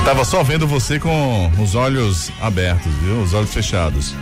Eu tava só vendo você com os olhos abertos, viu? Os olhos fechados.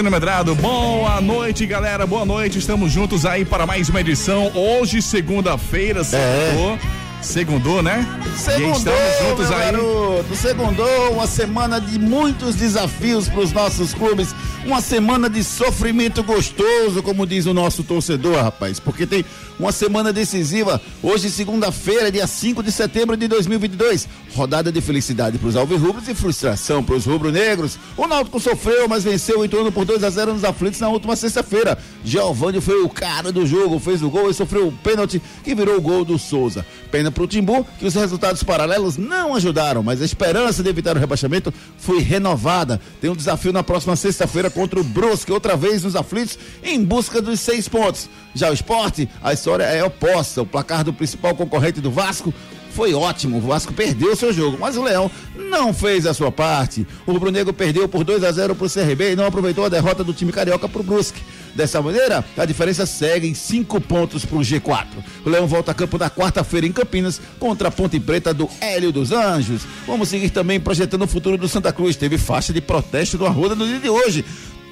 Júnior Medrado, boa noite, galera, boa noite. Estamos juntos aí para mais uma edição. Hoje, segunda-feira, segundou. Segundou, né? Segundou, e estamos juntos aí. garoto. Segundou, uma semana de muitos desafios para os nossos clubes. Uma semana de sofrimento gostoso, como diz o nosso torcedor, rapaz. Porque tem uma semana decisiva. Hoje, segunda-feira, dia 5 de setembro de 2022. Rodada de felicidade para os alvirrubros e frustração para os rubro-negros. O Náutico sofreu, mas venceu o Ituano por 2 a 0 nos aflitos na última sexta-feira. Giovanni foi o cara do jogo, fez o gol e sofreu o pênalti que virou o gol do Souza. Pena pro Timbu que os resultados paralelos não ajudaram, mas a esperança de evitar o rebaixamento foi renovada. Tem um desafio na próxima sexta-feira contra o Brusque, outra vez nos aflitos, em busca dos seis pontos. Já o esporte, a história é oposta. O placar do principal concorrente do Vasco foi ótimo. O Vasco perdeu seu jogo, mas o Leão não fez a sua parte. O Rubro Negro perdeu por 2 a 0 para o CRB e não aproveitou a derrota do time carioca para o Brusque. Dessa maneira, a diferença segue em cinco pontos para o G4. O Leão volta a campo na quarta-feira em Campinas contra a Ponte Preta do Hélio dos Anjos. Vamos seguir também projetando o futuro do Santa Cruz. Teve faixa de protesto do Arruda no dia de hoje.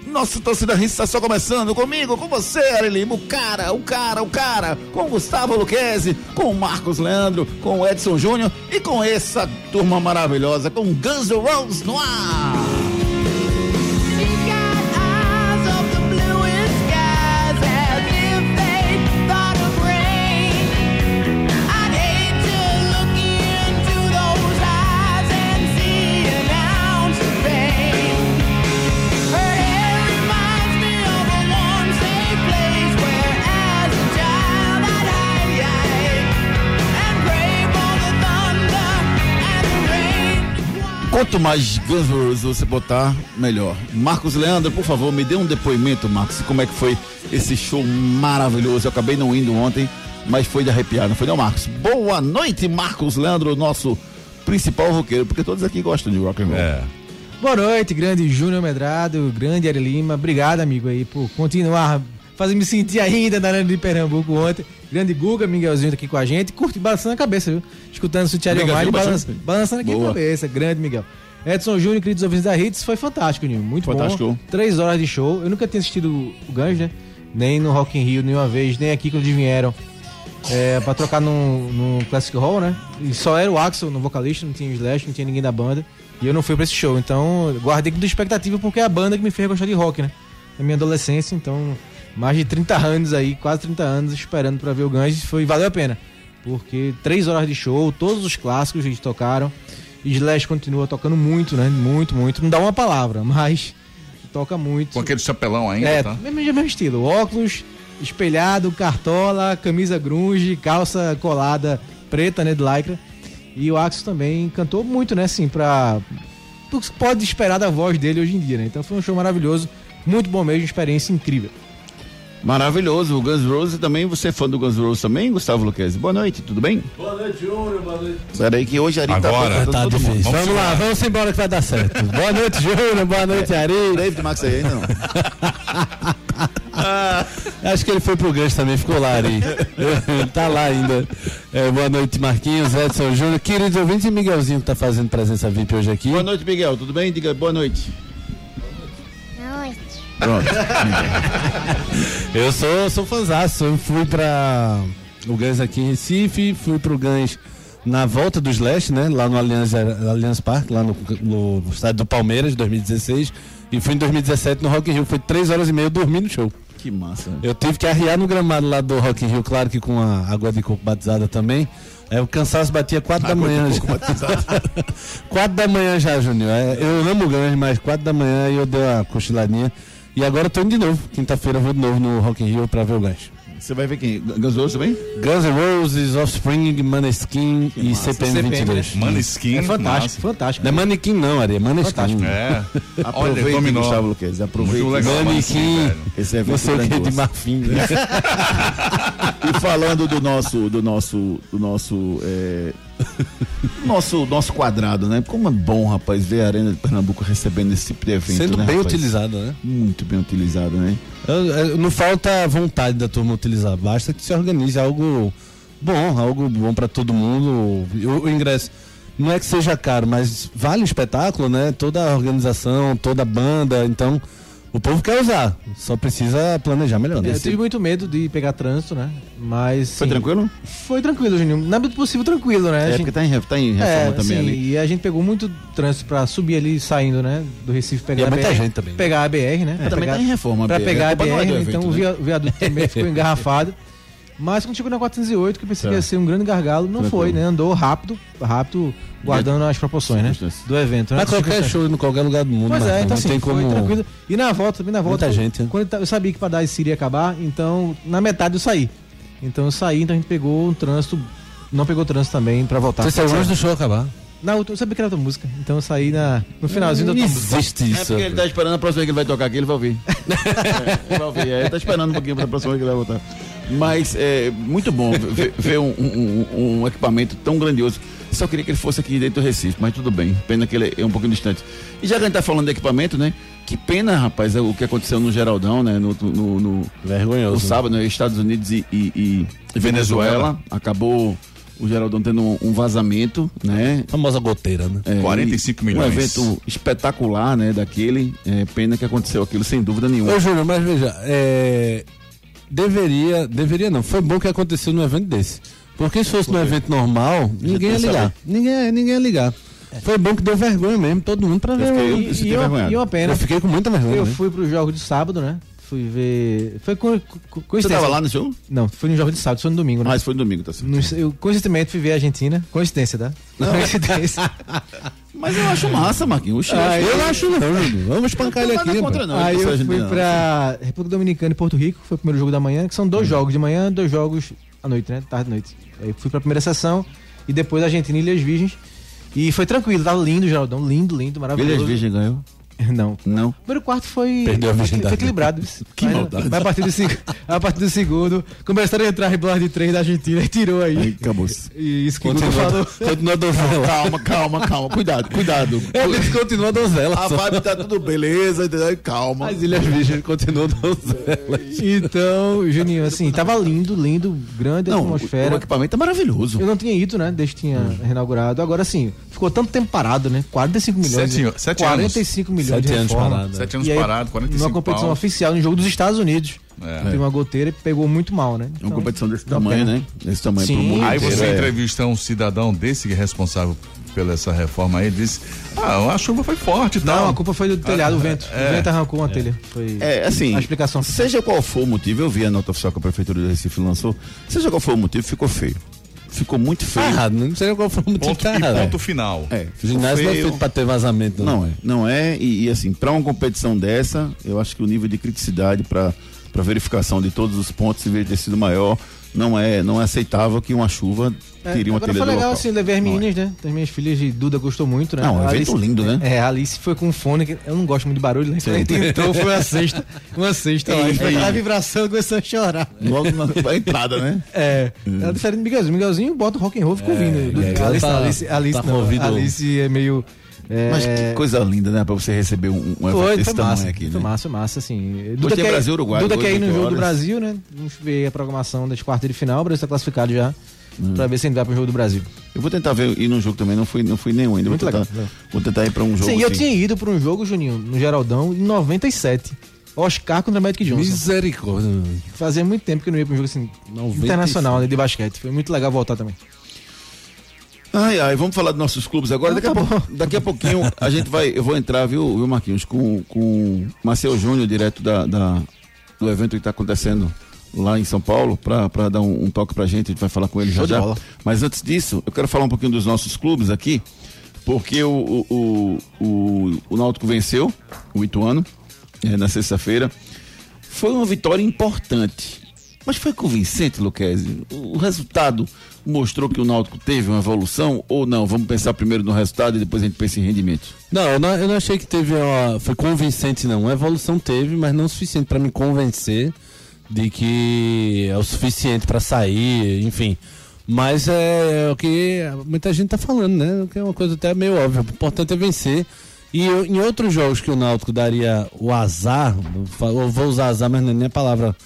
Nossa torcida Rins está só começando comigo, com você, Ari o cara, o cara, o cara, com Gustavo Luquezzi, com Marcos Leandro, com Edson Júnior e com essa turma maravilhosa, com Guns N' Roses no ar. Quanto mais Guns N' Roses você botar, melhor. Marcos Leandro, por favor, me dê um depoimento, Marcos, como é que foi esse show maravilhoso. Eu acabei não indo ontem, mas foi de arrepiar, não foi não, Marcos? Boa noite, Marcos Leandro, nosso principal roqueiro, porque todos aqui gostam de rock and roll. É. Boa noite, grande Júnior Medrado, grande Ari Lima. Obrigado, amigo, aí, por continuar fazendo me sentir ainda na arena de Pernambuco ontem. Grande Guga, Miguelzinho tá aqui com a gente. Curte balançando a cabeça, viu? Escutando o Sutiari Miguelzinho Omar balança, bastante. balançando aqui Boa. a cabeça. Grande Miguel. Edson Júnior, queridos ouvintes da Hits, foi fantástico, Nil. Muito Fantástico. bom. Três horas de show. Eu nunca tinha assistido o Guns, né? Nem no Rock in Rio nenhuma vez, nem aqui quando eles vieram. É, pra trocar no, no Classic Hall, né? E só era o Axel no vocalista, não tinha o Slash, não tinha ninguém da banda. E eu não fui pra esse show. Então, guardei com expectativa porque é a banda que me fez gostar de rock, né? Na minha adolescência, então mais de 30 anos aí, quase 30 anos esperando para ver o Guns, foi valeu a pena. Porque três horas de show, todos os clássicos eles tocaram. Slash continua tocando muito, né? Muito, muito. Não dá uma palavra, mas toca muito. Com aquele chapelão ainda, é, tá? mesmo, mesmo estilo. Óculos, espelhado, cartola, camisa grunge, calça colada preta, né, de lycra. E o Axel também cantou muito, né, assim, pra... O que pode esperar da voz dele hoje em dia, né? Então foi um show maravilhoso, muito bom mesmo, experiência incrível. Maravilhoso. O Guns N' Roses também. Você é fã do Guns N' Roses também, Gustavo Luquezzi? Boa noite, tudo bem? Boa noite, Júnior. Boa noite. Peraí que hoje a Ari tá Agora. Tá todo mundo. difícil. Vamos Vamos, lá, vamos embora que vai dar certo. Boa noite, Júnior. Boa noite, Ari. David Max aí ainda não. Acho que ele foi pro gancho também, ficou lá, Ari. tá lá ainda. É, boa noite, Marquinhos, Edson Júnior, queridos ouvintes e Miguelzinho que tá fazendo presença VIP hoje aqui. Boa noite, Miguel. Tudo bem? Diga boa noite. Pronto. Eu sou, sou fãzaço, eu fui pra o Gans aqui em Recife, fui pro Gans na volta do Slash, né? Lá no Allianz, Allianz Parque, lá no, no estádio do Palmeiras, 2016. E fui em 2017 no Rock in Rio. Foi três horas e meia dormindo no show. Que massa. Eu tive que arriar no gramado lá do Rock in Rio, claro que com a água de coco batizada também. É, o cansaço batia quatro da manhã. já. quatro da manhã já, Júnior. É, eu amo o Gans, mas quatro da manhã eu dei uma cochiladinha. E agora eu tô indo de novo. Quinta-feira eu vou de novo no Rock in Rio pra ver o Gans. Você vai ver quem? Guns N' Roses também? Guns N' Roses, Offspring, Maneskin e massa. CPM 22. Maneskin. É fantástico, massa. fantástico. Não é Manequim não, Ari, é Maneskin. É. Olha, Aproveite, dominou. Gustavo Luquezzi. Aproveite. Manequim, velho. Esse evento não sei o que de grandioso. marfim. Né? E falando do nosso, do nosso, do nosso, é, nosso, nosso quadrado, né? Como é bom, rapaz, ver a Arena de Pernambuco recebendo esse tipo de evento, Sendo né, bem rapaz? utilizado, né? Muito bem utilizado, né? Não falta vontade da turma utilizar, basta que se organize algo bom, algo bom pra todo mundo. O, o ingresso não é que seja caro, mas vale o espetáculo, né? Toda a organização, toda a banda, então o povo quer usar, só precisa planejar melhor. né? É, eu tive muito medo de pegar trânsito, né? Mas. Foi sim, tranquilo? Foi tranquilo, Juninho. Na medida do possível, tranquilo, né? A É, gente- porque tá em, tá em reforma É, também sim, ali. E a gente pegou muito trânsito pra subir ali, saindo, né? Do Recife, pegar E é a muita BR. gente também, né? Pegar a BR, né? pra também pegar, tá em reforma Pra pegar a é BR, então o né? o viaduto também ficou engarrafado. Mas quando chegou na 408, que eu pensei que ia ser um grande gargalo, não Tranquilo. foi, né? Andou rápido, rápido, guardando as proporções, né? Do evento, né? Mas qualquer show em qualquer lugar do mundo, Pois mas é, então não assim, tem foi como. tranquilo. E na volta, também na volta. Muita gente, né? Quando eu sabia que para dar esse iria acabar, então na metade eu saí. Então eu saí, então a gente pegou um trânsito, não pegou trânsito também pra voltar. Você saiu antes do show acabar. Não, eu sabia que era outra música, então eu saí na, no finalzinho da Não outra música. existe É isso. porque ele tá esperando a próxima vez que ele vai tocar aqui, ele vai ouvir. é, ele vai ouvir. É, ele tá esperando um pouquinho pra próxima vez que ele vai voltar. Mas é muito bom ver, ver um, um- um- equipamento tão grandioso. Só queria que ele fosse aqui dentro do Recife, mas tudo bem. Pena que ele é um pouquinho distante. E já que a gente tá falando de equipamento, né? Que pena, rapaz, é o que aconteceu no Geraldão, né? No, no, no, Vergonhoso. no sábado, né? Estados Unidos e, e- e Venezuela. Acabou o Geraldão tendo um, um vazamento, né? Famosa goteira, né? É, 45 e milhões. Um evento espetacular, né? Daquele. É, pena que aconteceu aquilo, sem dúvida nenhuma. Ô, Júnior, mas veja, é, deveria, deveria não, foi bom que aconteceu num evento desse. Porque se fosse num evento normal, ninguém ia ligar. Ninguém, ninguém ia ligar. Foi bom que deu vergonha mesmo, todo mundo pra ver. fiquei- eu E, fiquei e, uma, e pena. Eu fiquei com muita vergonha. Eu né? fui pro jogo de sábado, né? Fui ver. Foi co co Você coincidência. tava lá no show? Não, foi no jogo de sábado, foi no domingo, né? Ah, isso foi no domingo, tá certo. No- eu coincidentemente fui ver a Argentina. Coincidência, tá? Coincidência. Mas eu acho massa, Marquinhos. Ah, Eu não acho não, Júnior. Vamos espancar ele Não tem aqui. contra, não. Aí eu fui pra República Dominicana e Porto Rico, foi o primeiro jogo da manhã, que são dois jogos de manhã, dois jogos à noite, né? Tarde e noite. Aí fui pra primeira sessão e depois Argentina e Ilhas Virgens. E foi tranquilo, tava lindo, Geraldão. Lindo, lindo, maravilhoso. Ilhas Virgem ganhou? Não. Não. O primeiro quarto foi. Perdeu a foi- virgindade. Foi equilibrado. Que Mas- maldade. Mas a partir, do, seg- a partir do segundo, começaram a entrar rebolas de três da Argentina e tirou aí. Aí acabou. E isso que o Guto Continua, falou. continua a donzela. Calma, calma, calma. Cuidado, cuidado. Ele disse que continua a donzela. A só. vibe tá tudo beleza, entendeu? Calma. As Ilhas Virgens continuam donzelas. Então, Juninho, assim, tava lindo, lindo, grande a Não, o, atmosfera. o equipamento é maravilhoso. Eu não tinha ido, né? Desde que tinha Hum. reinaugurado. Agora, assim, ficou tanto tempo parado, né? 45 milhões. Sete- né? sete anos. 45 milhões Sete de anos reforma. parado. Sete anos E aí, parado, 45 Numa competição pau. oficial, no jogo dos Estados Unidos. É. Teve uma goteira e pegou muito mal, né? É Então, uma competição desse tamanho, né? Desse tamanho Sim. pro mundo Aí você é. entrevista um cidadão desse que é responsável pela essa reforma aí, disse: Ah, a chuva foi forte e tal. Não, a culpa foi do telhado, o vento. é. O vento arrancou uma telha. Foi É, assim, a explicação. seja qual for o motivo, eu vi a nota oficial que a Prefeitura do Recife lançou, seja qual for o motivo, ficou feio. Ficou muito Tá feio. errado, não sei qual foi o motivo Ponto, tá errado. ponto final. É, ginásio não é feito pra ter vazamento. Não é, não é. E, e, assim, para uma competição dessa, eu acho que o nível de criticidade para para verificação de todos os pontos deveria ter sido maior. Não é, não é aceitável que uma chuva É, teria uma agora telha foi do legal local. assim, levei as é. meninas, né? As minhas filhas de Duda gostou muito, né? Não, um evento lindo, né? É, a Alice foi com fone, que eu não gosto muito de barulho, né? Então entrou, foi uma cesta, uma cesta lá. Foi aquela vibração e começou a chorar. Logo na, na entrada, né? É, é diferente do Miguelzinho. Miguelzinho bota o rock and roll, fica ouvindo. Do- e aí a Alice, tá- Alice, Alice, tá não, movido- Alice é meio... é, Mas que coisa linda, né? Pra você receber um, um evento Foi, desse foi tamanho massa, aqui, foi né? massa, massa, assim. Hoje tem quer- Brasil Uruguai, Duda hoje, quer ir no jogo do horas. Brasil, né? Vamos ver a programação das quartas de final, o Brasil está classificado já, Hum. pra ver se a gente vai pro jogo do Brasil. Eu vou tentar ver ir num jogo também, não fui, não fui nenhum ainda. Muito vou, tentar, legal, vou tentar ir pra um jogo. Sim, eu assim. tinha ido pra um jogo, Juninho, no Geraldão, em 97. Oscar contra Magic Johnson. Misericórdia. Fazia muito tempo que eu não ia pra um jogo assim, 95. internacional, né, de basquete. Foi muito legal voltar também. Ai, ai, vamos falar dos nossos clubes agora. Ah, daqui, tá a daqui a pouquinho a gente vai, eu vou entrar, viu, viu Marquinhos, com, com Marcel Júnior, direto da, da- do evento que está acontecendo lá em São Paulo, para dar um, um toque pra gente, a gente vai falar com ele já Show já. bola. Mas antes disso, eu quero falar um pouquinho dos nossos clubes aqui, porque o, o, o, o, o Náutico venceu o Ituano eh, na sexta-feira. Foi uma vitória importante. Mas foi convincente, Luquezzi? O o resultado mostrou que o Náutico teve uma evolução ou não? Vamos pensar primeiro no resultado e depois a gente pensa em rendimento. Não, eu não, eu não achei que teve uma, foi convincente não. A evolução teve, mas não o suficiente pra me convencer de que é o suficiente pra sair, enfim. Mas é, é o que muita gente tá falando, né? Que é uma coisa até meio óbvia. O importante é vencer. E eu- em outros jogos que o Náutico daria o azar, eu vou usar azar, mas não é nem a palavra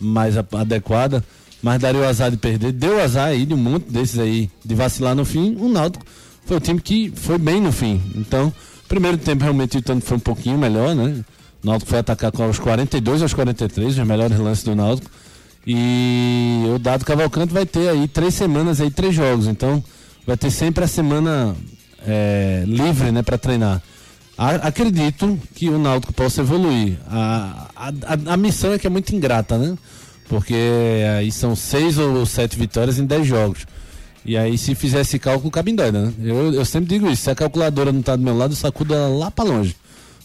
mais adequada, mas daria o azar de perder. Deu azar aí de um monte desses aí, de vacilar no fim. O Náutico foi o time que foi bem no fim. Então, primeiro tempo realmente o Ituano foi um pouquinho melhor, né? O Náutico foi atacar com aos 42 aos 43, os melhores lances do Náutico. E o Dado Cavalcante vai ter aí três semanas aí, três jogos. Então, vai ter sempre a semana é, livre, né, para treinar. Acredito que o Náutico possa evoluir. A, a, a- a missão é que é muito ingrata, né? Porque aí são seis ou sete vitórias em dez jogos. E aí, se fizer esse cálculo, cabe em doida, né? Eu, eu sempre digo isso: se a calculadora não tá do meu lado, eu sacudo ela lá pra longe.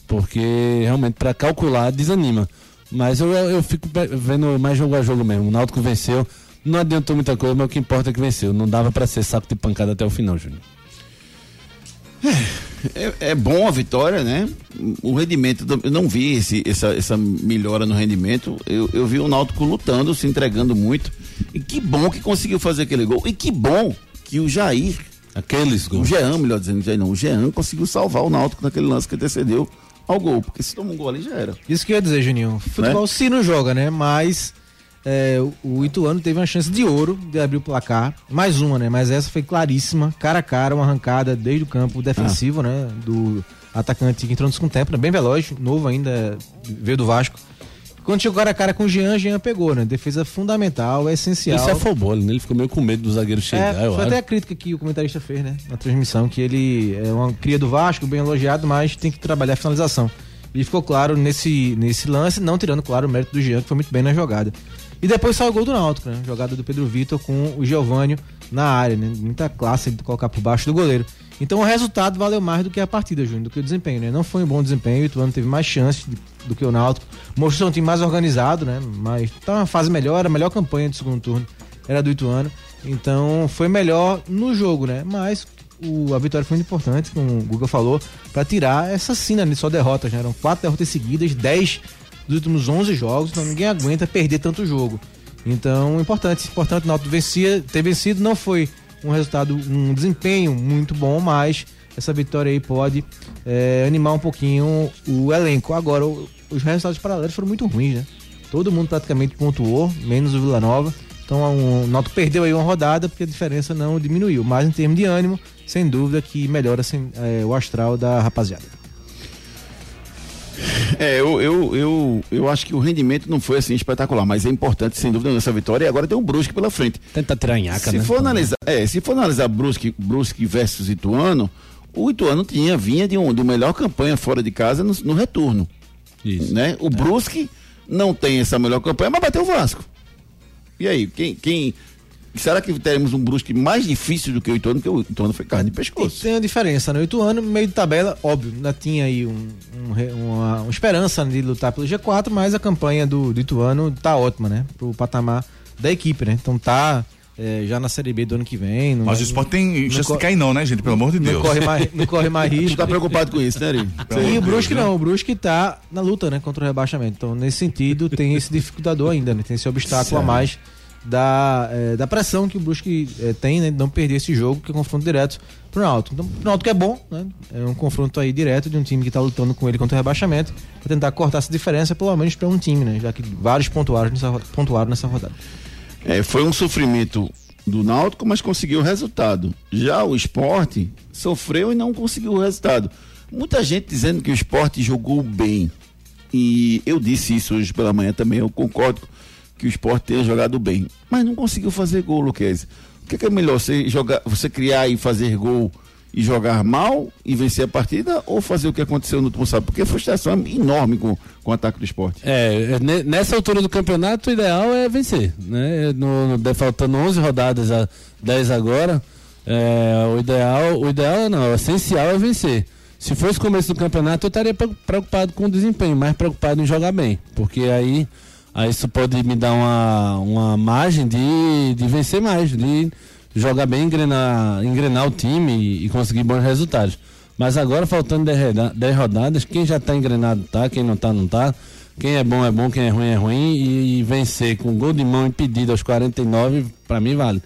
Porque realmente, para calcular, desanima. Mas eu, eu fico vendo mais jogo a jogo mesmo. O Náutico venceu. Não adiantou muita coisa, mas o que importa é que venceu. Não dava para ser saco de pancada até o final, Júnior. É, é bom a vitória, né? O rendimento, eu não vi esse, essa, essa melhora no rendimento. Eu, eu vi o Náutico lutando, se entregando muito. E que bom que conseguiu fazer aquele gol. E que bom que o Jair, Aqueles o gols. Jean, melhor dizendo, Jair não, o Jean conseguiu salvar o Náutico naquele lance que antecedeu ao gol. Porque se toma um gol ali já era. Isso que eu ia dizer, Juninho. Futebol se não joga, né? Mas é, o- Ituano teve uma chance de ouro de abrir o placar. Mais uma, né? Mas essa foi claríssima. Cara a cara, uma arrancada desde o campo defensivo, né? Do atacante que entrou no segundo tempo, né? Bem veloz, novo ainda, veio do Vasco. Quando chegou cara a cara com o Jean, Jean pegou, né? Defesa fundamental, é essencial. Ele se afobou, né? Ele ficou meio com medo do zagueiro chegar, É, eu foi acho. até a crítica que o comentarista fez, né? Na transmissão, que ele é uma cria do Vasco, bem elogiado, mas tem que trabalhar a finalização. E ficou claro nesse, nesse lance, não tirando, claro, o mérito do Jean, que foi muito bem na jogada. E depois saiu o gol do Náutico, né? Jogada do Pedro Vitor com o Giovânio na área, né? Muita classe de colocar por baixo do goleiro. Então o resultado valeu mais do que a partida, Júnior, do que o desempenho, né? Não foi um bom desempenho, o Ituano teve mais chances do que o Náutico. Mostrou um time mais organizado, né? Mas tá uma fase melhor, a melhor campanha do segundo turno era do Ituano. Então foi melhor no jogo, né? Mas o- a vitória foi muito importante, como o Guga falou, para tirar essa cena de só derrotas. Né? Eram quatro derrotas seguidas, 10 dos últimos 11 jogos, então ninguém aguenta perder tanto jogo. Então, importante, importante, o Náutico vencia, ter vencido não foi um resultado, um desempenho muito bom, mas essa vitória aí pode é, animar um pouquinho o elenco. Agora, o- os resultados paralelos foram muito ruins, né? Todo mundo praticamente pontuou, menos o Vila Nova. Então o Náutico perdeu aí uma rodada porque a diferença não diminuiu. Mas em termos de ânimo, sem dúvida que melhora é, o astral da rapaziada. É, eu, eu, eu, eu acho que o rendimento não foi assim espetacular, mas é importante, sem dúvida, nessa vitória. E agora tem um Brusque pela frente. Tenta tirar nhaca, se né? For analisar, é, se for analisar Brusque, Brusque versus Ituano, o Ituano tinha, vinha de, um, de uma melhor campanha fora de casa no, no retorno. Isso. Né? O Brusque não tem essa melhor campanha, mas bateu o Vasco. E aí, quem, quem, Será que teremos um Brusque mais difícil do que o Ituano? Porque o Ituano foi carne de pescoço. Tem a diferença, né? O Ituano, meio de tabela, óbvio, ainda tinha aí um, um, uma, uma, esperança de lutar pelo G4, mas a campanha do, do Ituano tá ótima, né? Pro patamar da equipe, né? Então tá é, já na Série B do ano que vem. Não, Mas o esporte tem chance de cair não, né, gente? Pelo amor de Deus. Não corre mais, não corre mais risco. Tu tá preocupado com isso, né, Ari? E o Brusque não, o Brusque tá na luta, né, contra o rebaixamento. Então, nesse sentido, tem esse dificultador ainda, né? Tem esse obstáculo certo. a mais da, é, da pressão que o Brusque é, tem, né? De não perder esse jogo, que é confronto direto pro Náutico. Então, pro Náutico é bom, né? É um confronto aí direto de um time que tá lutando com ele contra o rebaixamento, para tentar cortar essa diferença, pelo menos para um time, né? Já que vários pontuaram nessa, pontuaram nessa rodada. É, foi um sofrimento do Náutico, mas conseguiu o resultado. Já o esporte sofreu e não conseguiu o resultado. Muita gente dizendo que o esporte jogou bem. E eu disse isso hoje pela manhã também, eu concordo que o esporte tenha jogado bem. Mas não conseguiu fazer gol, Luquez. O que é, que é melhor? Você, jogar, você criar e fazer gol e jogar mal e vencer a partida ou fazer o que aconteceu no último sábado? Porque a frustração é enorme com, com o ataque do esporte. É, é nessa altura do campeonato o ideal é vencer, né? No, no, faltando 11 rodadas a 10 agora, é, o ideal, o ideal não, o essencial é vencer. Se fosse começo do campeonato eu estaria preocupado com o desempenho, mais preocupado em jogar bem, porque aí, aí isso pode me dar uma, uma margem de, de vencer mais, de jogar bem, engrenar, engrenar o time e, e conseguir bons resultados. Mas agora, faltando 10 rodadas, quem já está engrenado tá, quem não está, não está. Quem é bom é bom, quem é ruim é ruim. E, e vencer com gol de mão impedido aos 49, para mim vale.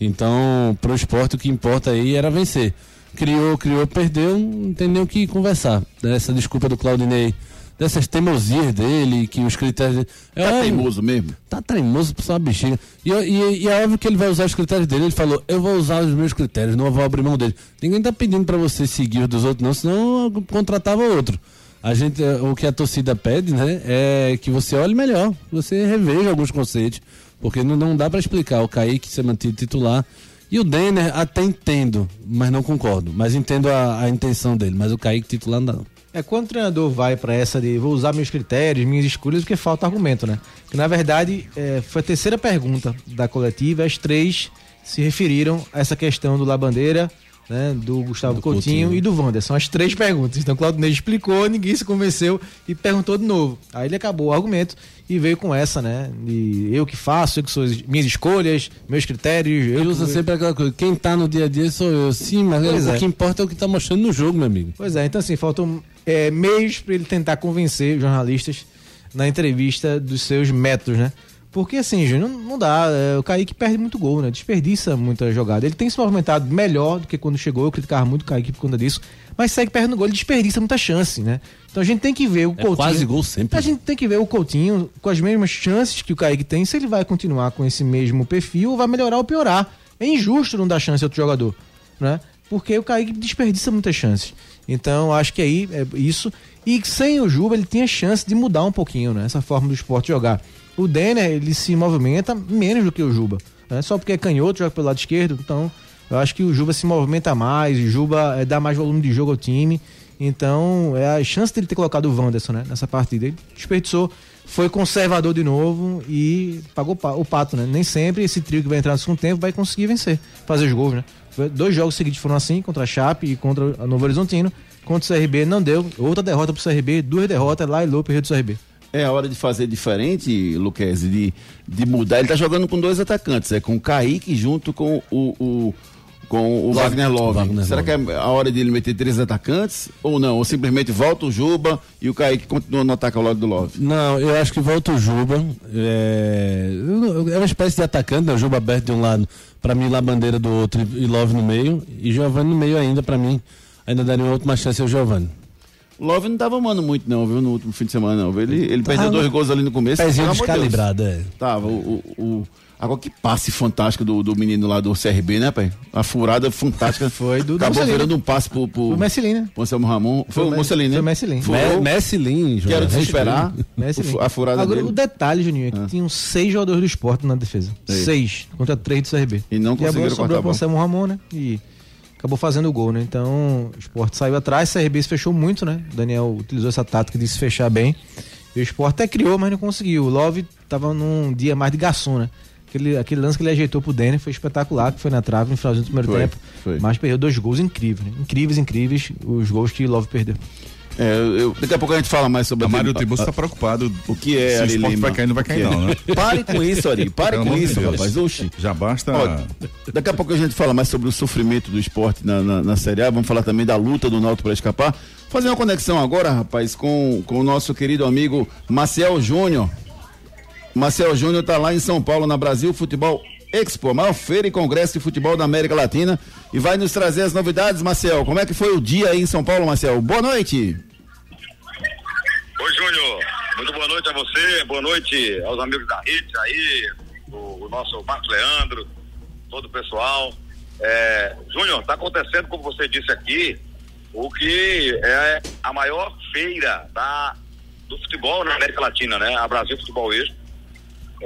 Então, pro esporte, o que importa aí era vencer. Criou, criou, perdeu, não tem nem o que conversar. Essa desculpa do Claudinei dessas teimosias dele, que os critérios. É tá óbvio, teimoso mesmo? Tá teimoso por sua bexiga. E, e, e, é óbvio que ele vai usar os critérios dele. Ele falou: eu vou usar os meus critérios, não vou abrir mão dele. Ninguém tá pedindo para você seguir os dos outros, não, senão eu contratava outro. A gente, o que a torcida pede, né, é que você olhe melhor, você reveja alguns conceitos, porque não, não dá para explicar o Kaique ser mantido titular. E o Denner até entendo, mas não concordo. Mas entendo a, a intenção dele. Mas o Kaique titular não dá não. É quando o treinador vai para essa de vou usar meus critérios, minhas escolhas, porque falta argumento, né? Que na verdade é, foi a terceira pergunta da coletiva, as três se referiram a essa questão do Labandeira, né, do Gustavo do Coutinho, Coutinho, e do Wander. São as três perguntas. Então, Claudinei explicou, ninguém se convenceu e perguntou de novo. Aí ele acabou o argumento e veio com essa, né? De eu que faço, eu que sou minhas escolhas, meus critérios. Ele usa sempre aquela coisa, quem tá no dia a dia sou eu. Sim, mas é, o que importa é o que tá mostrando no jogo, meu amigo. Pois é, então assim, faltam é, meios para ele tentar convencer os jornalistas na entrevista dos seus métodos, né? Porque assim, Júnior, não, não dá. É, o Kaique perde muito gol, né? Desperdiça muita jogada. Ele tem se movimentado melhor do que quando chegou. Eu criticava muito o Kaique por conta disso. Mas segue perdendo gol, ele desperdiça muita chance, né? Então a gente tem que ver o é Coutinho. Quase gol sempre. A gente tem que ver o Coutinho com as mesmas chances que o Kaique tem, se ele vai continuar com esse mesmo perfil ou vai melhorar ou piorar. É injusto não dar chance a outro jogador, né? Porque o Kaique desperdiça muitas chances. Então acho que aí é isso. E sem o Juba ele tinha chance de mudar um pouquinho, né? Essa forma do esporte jogar. O Denner, ele se movimenta menos do que o Juba. Né? Só porque é canhoto, joga pelo lado esquerdo. Então, eu acho que o Juba se movimenta mais, o Juba é, dá mais volume de jogo ao time. Então, é a chance dele ter colocado o Wanderson né, nessa partida. Ele desperdiçou, foi conservador de novo e pagou o pato, né? Nem sempre esse trio que vai entrar no segundo tempo vai conseguir vencer, fazer os gols, né? Dois jogos seguidos foram assim, contra a Chape e contra a Novo Horizontino. Contra o CRB não deu. Outra derrota pro CRB, duas derrotas lá e Lô perdeu do CRB é a hora de fazer diferente, Luquezzi, de, de mudar. Ele tá jogando com dois atacantes, é com o Kaique junto com o, o com o Wagner Love. Wagner Será Love. que é a hora de ele meter três atacantes? Ou não? Ou simplesmente volta o Juba e o Kaique continua no ataque ao lado do Love? Não, eu acho que volta o Juba. É, é uma espécie de atacante, né? O Juba aberto de um lado, para mim lá bandeira do outro e Love no meio. E Giovanni no meio ainda, para mim. Ainda daria uma última chance ao Giovanni. Love não tava amando muito, não, viu, no último fim de semana, não. Ele, ele perdeu dois gols ali no começo. Pezinho descalibrado, é. Tava. O, o, Agora que passe fantástico do, do menino lá do CRB, né, pai? A furada fantástica. Foi do- Acabou Mussolini. virando um passe pro. pro Foi o Messilin, né? pro Anselmo Ramon. Foi, o Me- Mussolini, né? foi o Messilin. Furou, Me- Messi Lin, que era de se esperar. Messilin. o- A furada Agora, dele. o detalhe, Juninho, é que tinham seis jogadores do esporte na defesa. Ei. Seis, contra três do CRB. E não conseguiram sobrou cortar a pro. Anselmo Ramon, né? E acabou fazendo o gol, né? Então, o esporte saiu atrás, o CRB se fechou muito, né? O Daniel utilizou essa tática de se fechar bem. E o esporte até criou, mas não conseguiu. O Love tava num dia mais de garçom, né? Aquele, aquele lance que ele ajeitou pro Denner foi espetacular, que foi na trave no finalzinho do primeiro Foi, tempo. foi. Mas perdeu dois gols incríveis, né? Incríveis, incríveis, os gols que o Love perdeu. É, eu- daqui a pouco a gente fala mais sobre A Mário Tiburcio tá preocupado. O que é, Se o Ari esporte Lima? vai cair, não vai cair, é? não, né? Pare com isso, Ari. Pare Pelo com isso, Deus. rapaz. Oxi. Já basta. Ó, daqui a pouco a gente fala mais sobre o sofrimento do esporte na, na, na Série A. Vamos falar também da luta do Náutico para escapar. Fazer uma conexão agora, rapaz, com, com o nosso querido amigo Marcel Júnior. Marcel Júnior está lá em São Paulo, na Brasil Futebol Expo, a maior feira e congresso de futebol da América Latina. E vai nos trazer as novidades, Marcel. Como é que foi o dia aí em São Paulo, Marcel? Boa noite. Oi, Júnior. Muito boa noite a você, boa noite aos amigos da rede aí, o, o nosso Marcos Leandro, todo o pessoal. É, Júnior, está acontecendo, como você disse aqui, o que é a maior feira da, do futebol na América Latina, né? A Brasil Futebol Expo,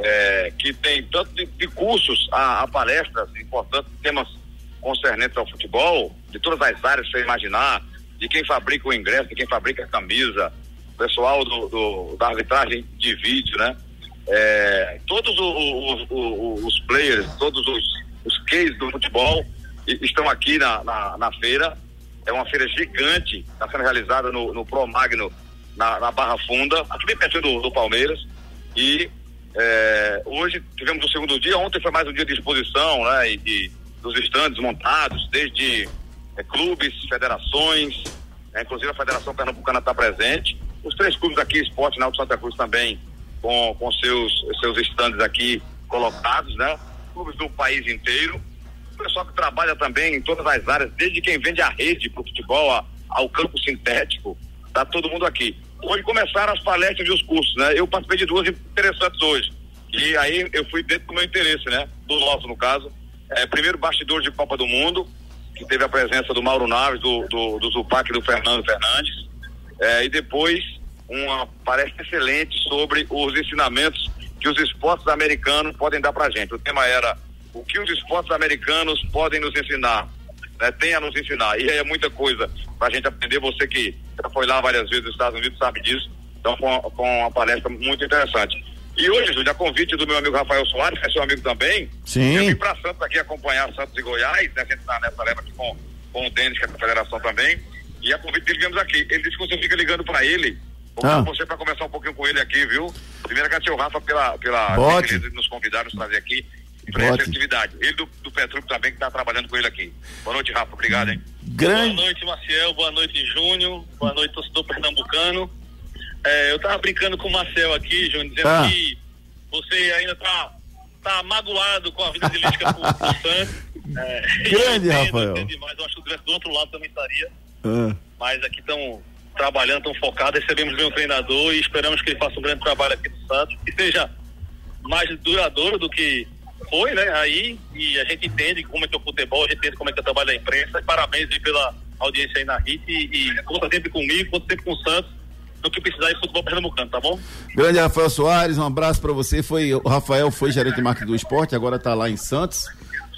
é, que tem tanto de, de cursos a, a palestras importantes, temas concernentes ao futebol, de todas as áreas que você imaginar, de quem fabrica o ingresso, de quem fabrica a camisa, pessoal do, do- da arbitragem de vídeo, né? É, todos o- o- o- o- os players, todos os, os cases do futebol estão aqui na, na, na feira. É uma feira gigante, está sendo realizada no, no Pro Magno, na, na Barra Funda, aqui bem pertinho do, do Palmeiras. E é, hoje tivemos o segundo dia, ontem foi mais um dia de exposição, né? E, dos estandes montados, desde é, clubes, federações, né, inclusive a Federação Pernambucana está presente. Os três clubes aqui, Esporte Náutico Santa Cruz também, com, com seus, seus estandes aqui colocados, né? Clubes do país inteiro. O pessoal que trabalha também em todas as áreas, desde quem vende a rede para o futebol a- ao campo sintético, tá todo mundo aqui. Hoje começaram as palestras e os cursos, né? Eu participei de duas interessantes hoje. E aí eu fui dentro do meu interesse, né? Do nosso, no caso. É, primeiro, bastidor de Copa do Mundo, que teve a presença do Mauro Naves, do, do, do Zupac e do Fernando Fernandes. É, e depois, uma palestra excelente sobre os ensinamentos que os esportes americanos podem dar pra gente. O tema era o que os esportes americanos podem nos ensinar, né, tem a nos ensinar. E é muita coisa pra gente aprender. Você que já foi lá várias vezes nos Estados Unidos sabe disso. Então, com, com uma palestra muito interessante. E hoje, Júlio, a convite do meu amigo Rafael Soares, que é seu amigo também, Sim. eu vim para Santos aqui acompanhar Santos e Goiás, né? A gente tá nessa leva aqui com, com o Denis, que é da federação também. E a convite dele viemos aqui. Ele disse que você fica ligando para ele. Ah. você para conversar um pouquinho com ele aqui, viu? Primeiro agradecer o Rafa pela, pela nos convidar, nos trazer aqui para essa atividade. Ele do, do também, que está trabalhando com ele aqui. Boa noite, Rafa. Obrigado, hein? Grande. Boa noite, Marcel. Boa noite, Júnior. Boa noite, torcedor pernambucano. É, eu tava brincando com o Marcel aqui, Júnior, dizendo Ah. que você ainda tá, tá magoado com a vida de pro, pro Santos. É, Grande, eu entendo, Rafael. eu entendo demais. Eu acho que do outro lado também estaria. Ah, Mas aqui estão trabalhando, estão focados. Recebemos bem o treinador e esperamos que ele faça um grande trabalho aqui no Santos. Que seja mais duradouro do que foi, né? Aí, e a gente entende como é que é o futebol, a gente entende como é que é o trabalho da imprensa. Parabéns pela audiência aí na RIT e, e conta sempre comigo, conta sempre com o Santos, no que precisar de futebol pernambucano, tá bom? Grande Rafael Soares, um abraço para você. Foi o Rafael foi gerente de marketing do esporte, agora tá lá em Santos,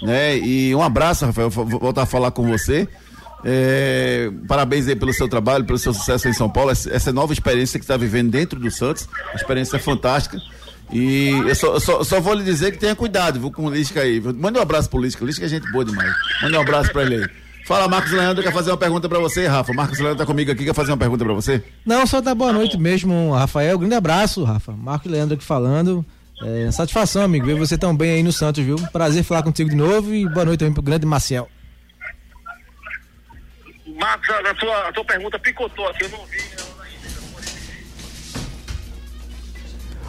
né? E um abraço, Rafael, voltar a falar com você. É, parabéns aí pelo seu trabalho, pelo seu sucesso em São Paulo, essa, essa nova experiência que está vivendo dentro do Santos, uma experiência fantástica. E eu só, só, só vou lhe dizer que tenha cuidado, viu, com o Lisca aí. Mande um abraço pro Lisca, o Lisca é gente boa demais. Mande um abraço para ele aí. Fala, Marcos Leandro, quer fazer uma pergunta para você, Rafa. Marcos Leandro tá comigo aqui, quer fazer uma pergunta para você? Não, só dar boa noite mesmo, Rafael. Grande abraço, Rafa. Marco Leandro aqui falando. É, satisfação, amigo, ver você tão bem aí no Santos, viu? Prazer falar contigo de novo e boa noite também pro grande Maciel. Marcos, a, a tua, a tua pergunta picotou aqui, eu não vi.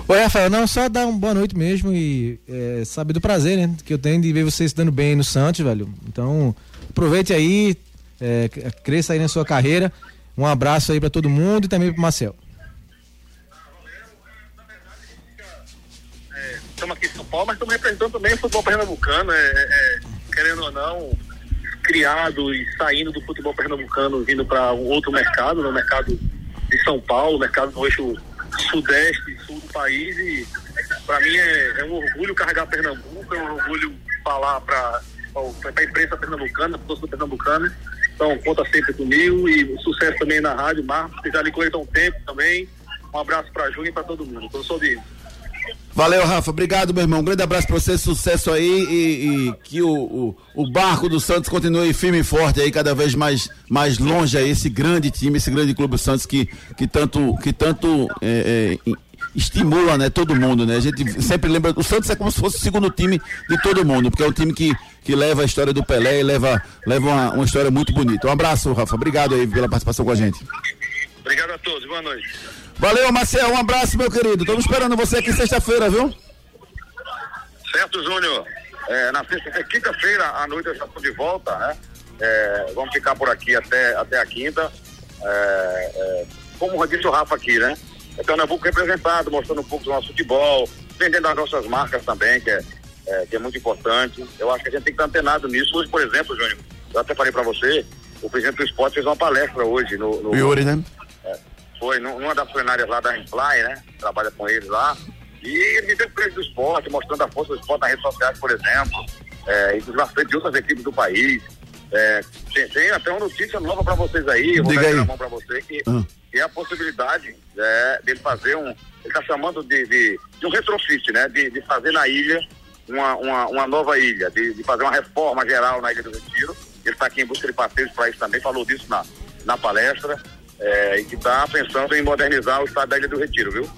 Oi, Rafael, não, só dar uma boa noite mesmo e é, saber do prazer, né? Que eu tenho de ver você se dando bem no Santos, velho. Então, aproveite aí, é, cresça aí na sua carreira. Um abraço aí pra todo mundo e também pro Marcel. Estamos aqui em São Paulo, mas estamos representando também o futebol pernambucano, é, é, querendo ou não, criado e saindo do futebol pernambucano, vindo para um outro mercado, no mercado de São Paulo, mercado no eixo sudeste, sul do país e para mim é, é, um orgulho carregar Pernambuco, é um orgulho falar para a imprensa pernambucana, para torcida pernambucana. Então conta sempre comigo e sucesso também na rádio, Marcos, que já lhe conheço há um tempo também. Um abraço para Júnior e para todo mundo. Eu sou de Valeu, Rafa. Obrigado, meu irmão. Um grande abraço pra você, sucesso aí e, e que o, o, o, barco do Santos continue firme e forte aí, cada vez mais, mais longe aí, esse grande time, esse grande clube Santos que, que tanto, que tanto é, é, estimula, né, todo mundo, né? A gente sempre lembra, o Santos é como se fosse o segundo time de todo mundo, porque é um time que, que leva a história do Pelé e leva, leva uma, uma história muito bonita. Um abraço, Rafa. Obrigado aí pela participação com a gente. Obrigado a todos. Boa noite. Valeu, Marcel. Um abraço, meu querido. Estamos esperando você aqui sexta-feira, viu? Certo, Júnior. É, na sexta, é quinta-feira à noite eu já estou de volta, né? É, vamos ficar por aqui até, até a quinta. É, é como disse o Rafa aqui, né? É Pernambuco representado, mostrando um pouco do nosso futebol, vendendo as nossas marcas também, que é, é, que é muito importante. Eu acho que a gente tem que estar antenado nisso. Hoje, por exemplo, Júnior, eu até falei para você, o presidente do esporte fez uma palestra hoje no. no Yuri, né? Foi numa das plenárias lá da Imply, né? Trabalha com eles lá. E ele me deu preço do esporte, mostrando a força do esporte nas redes sociais, por exemplo. É, inclusive na frente de outras equipes do país. É, tem, tem, até uma notícia nova para vocês aí, eu vou dar na mão para você, que, ah. que é a possibilidade é, dele fazer um. Ele está chamando de, de, de, um retrofit, né? De, de fazer na ilha uma, uma, uma nova ilha, de, de, fazer uma reforma geral na Ilha do Retiro. Ele está aqui em busca de parceiros para isso também, falou disso na, na palestra é, e que está pensando em modernizar o estado da Ilha do Retiro, viu?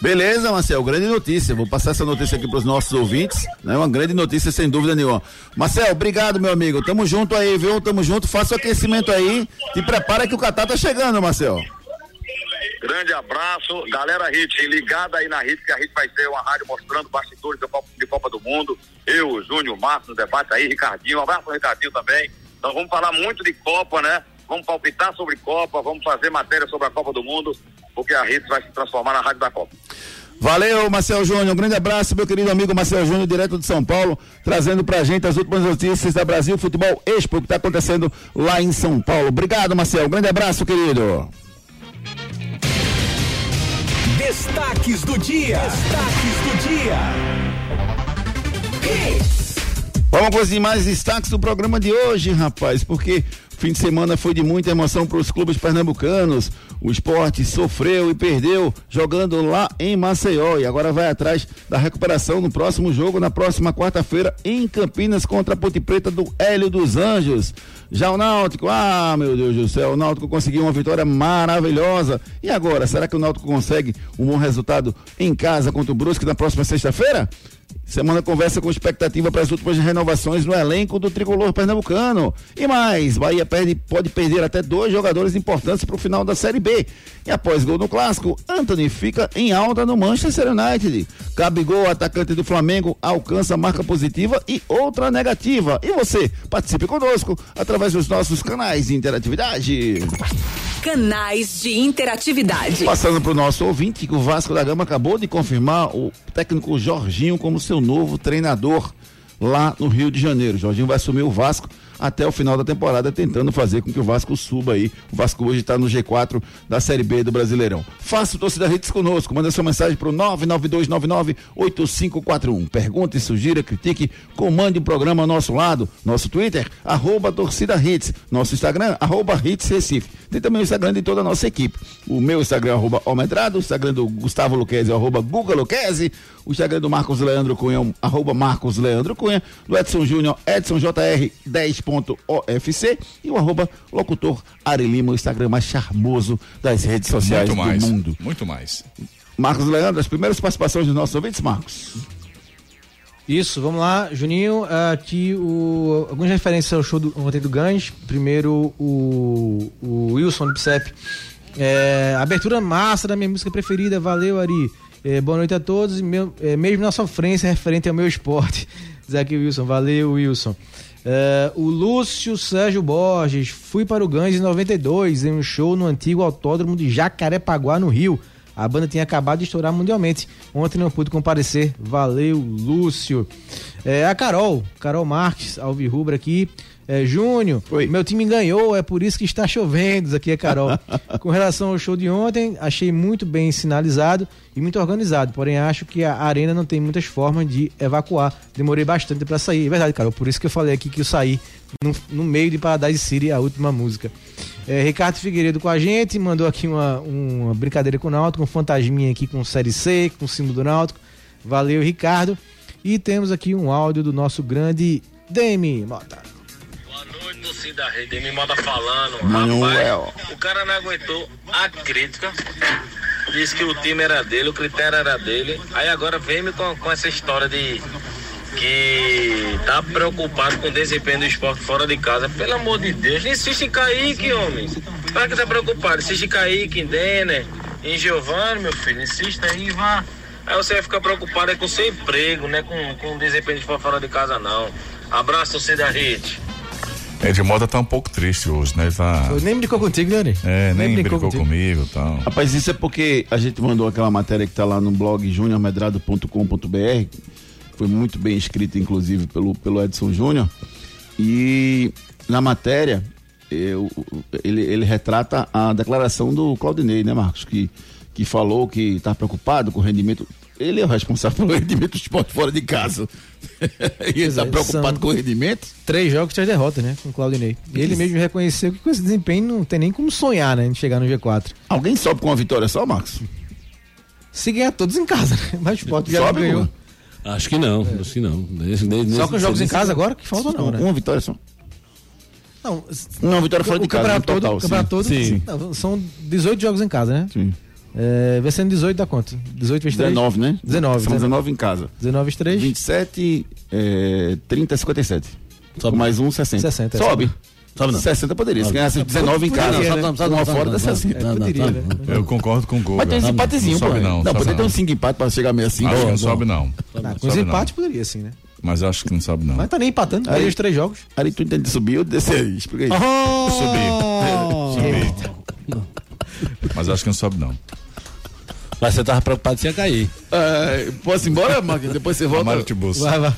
Beleza, Marcel, grande notícia. Vou passar essa notícia aqui para os nossos ouvintes, né? Uma grande notícia, sem dúvida nenhuma. Marcel, obrigado, meu amigo. Tamo junto aí, viu? Tamo junto. Faça o aquecimento aí. Te prepara que o Catar tá chegando, Marcel. Grande abraço. Galera Hit, ligada aí na Hit, que a Hit vai ser uma rádio mostrando bastidores de Copa, de Copa do Mundo. Eu, Júnior, Marcos no debate aí, Ricardinho. Um abraço pro Ricardinho também. Então vamos falar muito de Copa, né? Vamos palpitar sobre Copa, vamos fazer matéria sobre a Copa do Mundo, porque a Rede vai se transformar na Rádio da Copa. Valeu, Marcel Júnior. Um grande abraço, meu querido amigo Marcel Júnior, direto de São Paulo, trazendo pra gente as últimas notícias da Brasil Futebol Expo, que está acontecendo lá em São Paulo. Obrigado, Marcel. Um grande abraço, querido. Destaques do dia. Destaques do dia. Vamos com os demais destaques do programa de hoje, rapaz, porque Fim de semana foi de muita emoção para os clubes pernambucanos. O esporte sofreu e perdeu jogando lá em Maceió e agora vai atrás da recuperação no próximo jogo, na próxima quarta-feira, em Campinas, contra a Ponte Preta do Hélio dos Anjos. Já o Náutico, ah, meu Deus do céu, o Náutico conseguiu uma vitória maravilhosa. E agora, será que o Náutico consegue um bom resultado em casa contra o Brusque na próxima sexta-feira? Semana conversa com expectativa para as últimas renovações no elenco do tricolor pernambucano. E mais, Bahia perde, pode perder até dois jogadores importantes para o final da Série B. E após gol no clássico, Anthony fica em alta no Manchester United. Gabigol, atacante do Flamengo, alcança marca positiva e outra negativa. E você, participe conosco através dos nossos canais de interatividade. Canais de interatividade. Passando para o nosso ouvinte, que o Vasco da Gama acabou de confirmar o técnico Jorginho como seu novo treinador lá no Rio de Janeiro. Jorginho vai assumir o Vasco até o final da temporada, tentando fazer com que o Vasco suba aí. O Vasco hoje está no G4 da Série B do Brasileirão. Faça o torcida redes conosco, manda sua mensagem para o 992998541. Pergunte, sugira, critique, comande o programa ao nosso lado, nosso Twitter, arroba torcida hits, nosso Instagram, arroba hits Recife. Tem também o Instagram de toda a nossa equipe. O meu Instagram, arroba Almedrado, o Instagram do Gustavo Luquezzi, arroba Guga Luquezzi, o Instagram do Marcos Leandro Cunha, arroba Marcos Leandro Cunha, do Edson Júnior, Edson JR 10 ofc e o arroba locutor Ari Lima, o Instagram mais charmoso das redes sociais muito mais, do mundo. Muito mais. Marcos Leandro, as primeiras participações dos nossos ouvintes, Marcos. Isso, vamos lá, Juninho, aqui o, algumas referências ao show do, ontem do Gans. Primeiro, o, o Wilson do Bicep. É, abertura massa da minha música preferida, valeu, Ari. É, boa noite a todos, meu, é, mesmo na sofrência referente ao meu esporte. Zé Wilson, valeu, Wilson. Uh, o Lúcio Sérgio Borges, fui para o Gans em 92 em um show no antigo autódromo de Jacarepaguá, no Rio. A banda tinha acabado de estourar mundialmente. Ontem não pude comparecer. Valeu, Lúcio. É, a Carol, Carol Marques, Alvirrubra aqui. É, Júnior, meu time ganhou, é por isso que está chovendo. Isso aqui é Carol. Com relação ao show de ontem, achei muito bem sinalizado e muito organizado. Porém, acho que a arena não tem muitas formas de evacuar. Demorei bastante para sair. É verdade, Carol. Por isso que eu falei aqui que eu saí no, no meio de Paradise City, a última música. É, Ricardo Figueiredo com a gente, mandou aqui uma, uma brincadeira com o Náutico, um fantasminha aqui com Série C, com o símbolo do Náutico. Valeu, Ricardo. E temos aqui um áudio do nosso grande Demi Mota. Torcida rede, me manda falando. Manuel. Rapaz, o cara não aguentou a crítica. Disse que o time era dele, o critério era dele. Aí agora vem me com, com essa história de que tá preocupado com o desempenho do esporte fora de casa. Pelo amor de Deus, insiste em Kaique, homem. Para que tá preocupado? Insiste em Kaique, em Denner, em Giovanni, meu filho. Insista aí, vá. Aí você vai ficar preocupado é com o seu emprego, né? Com, com o desempenho de fora de casa, não. Abraço, torcida Hit. Ed Mota tá um pouco triste hoje, né? Ele tá. Nem brincou contigo, Dani? É, nem, brincou, comigo e tal. Rapaz, isso é porque a gente mandou aquela matéria que tá lá no blog juniormedrado.com.br. Foi muito bem escrita, inclusive, pelo, pelo Edson Júnior. E na matéria, eu, ele, ele retrata a declaração do Claudinei, né, Marcos? Que, que falou que tá preocupado com o rendimento. Ele é o responsável pelo rendimento do esporte fora de casa. e ele tá é, preocupado com o rendimento? Três jogos, três derrotas, né? Com o Claudinei. E ele mesmo reconheceu que com esse desempenho não tem nem como sonhar, né? De chegar no G4. Alguém sobe com uma vitória só, Marcos? Se ganhar todos em casa, né? Mas o Sport já Sobe, ganhou. pô. Acho que não, acho que não. Nesse- nesse- Só com nesse- jogos em casa agora que falta não, né? Uma vitória só. Não, Uma vitória fora o de casa. todo, total, o campeonato todo sim. não, são 18 jogos em casa, né? Sim. É, vencendo 18 dá quanto? 18 vezes 3? 19, né? 19, São 19. 19 em casa. 19 vezes 3? 27, é, 30, 57. Sobe mais um, 60. 60, Sobe. Sobe não. 60 poderia. Se ganhasse 19 em casa, Poderia, né? uma fora dá 60. É, poderia, né? Eu concordo com o Gol. Mas tem esse empatezinho, pô. Sobe não, Não, sobe poderia ter um 5 empate pra chegar meio assim. Acho que não sobe não. Ah, com os Sobe empates poderia sim, né? Mas acho que não sobe não. Mas tá nem empatando, Aí- aí os três jogos. Aí tu entende de subir ou descer aí? Explica aí. Subir. Subir. Mas acho que não sobe não. Mas você tava preocupado se ia cair. É, posso ir embora, Marquinhos? Depois você volta. Mário Tiburcio. Vai, vai.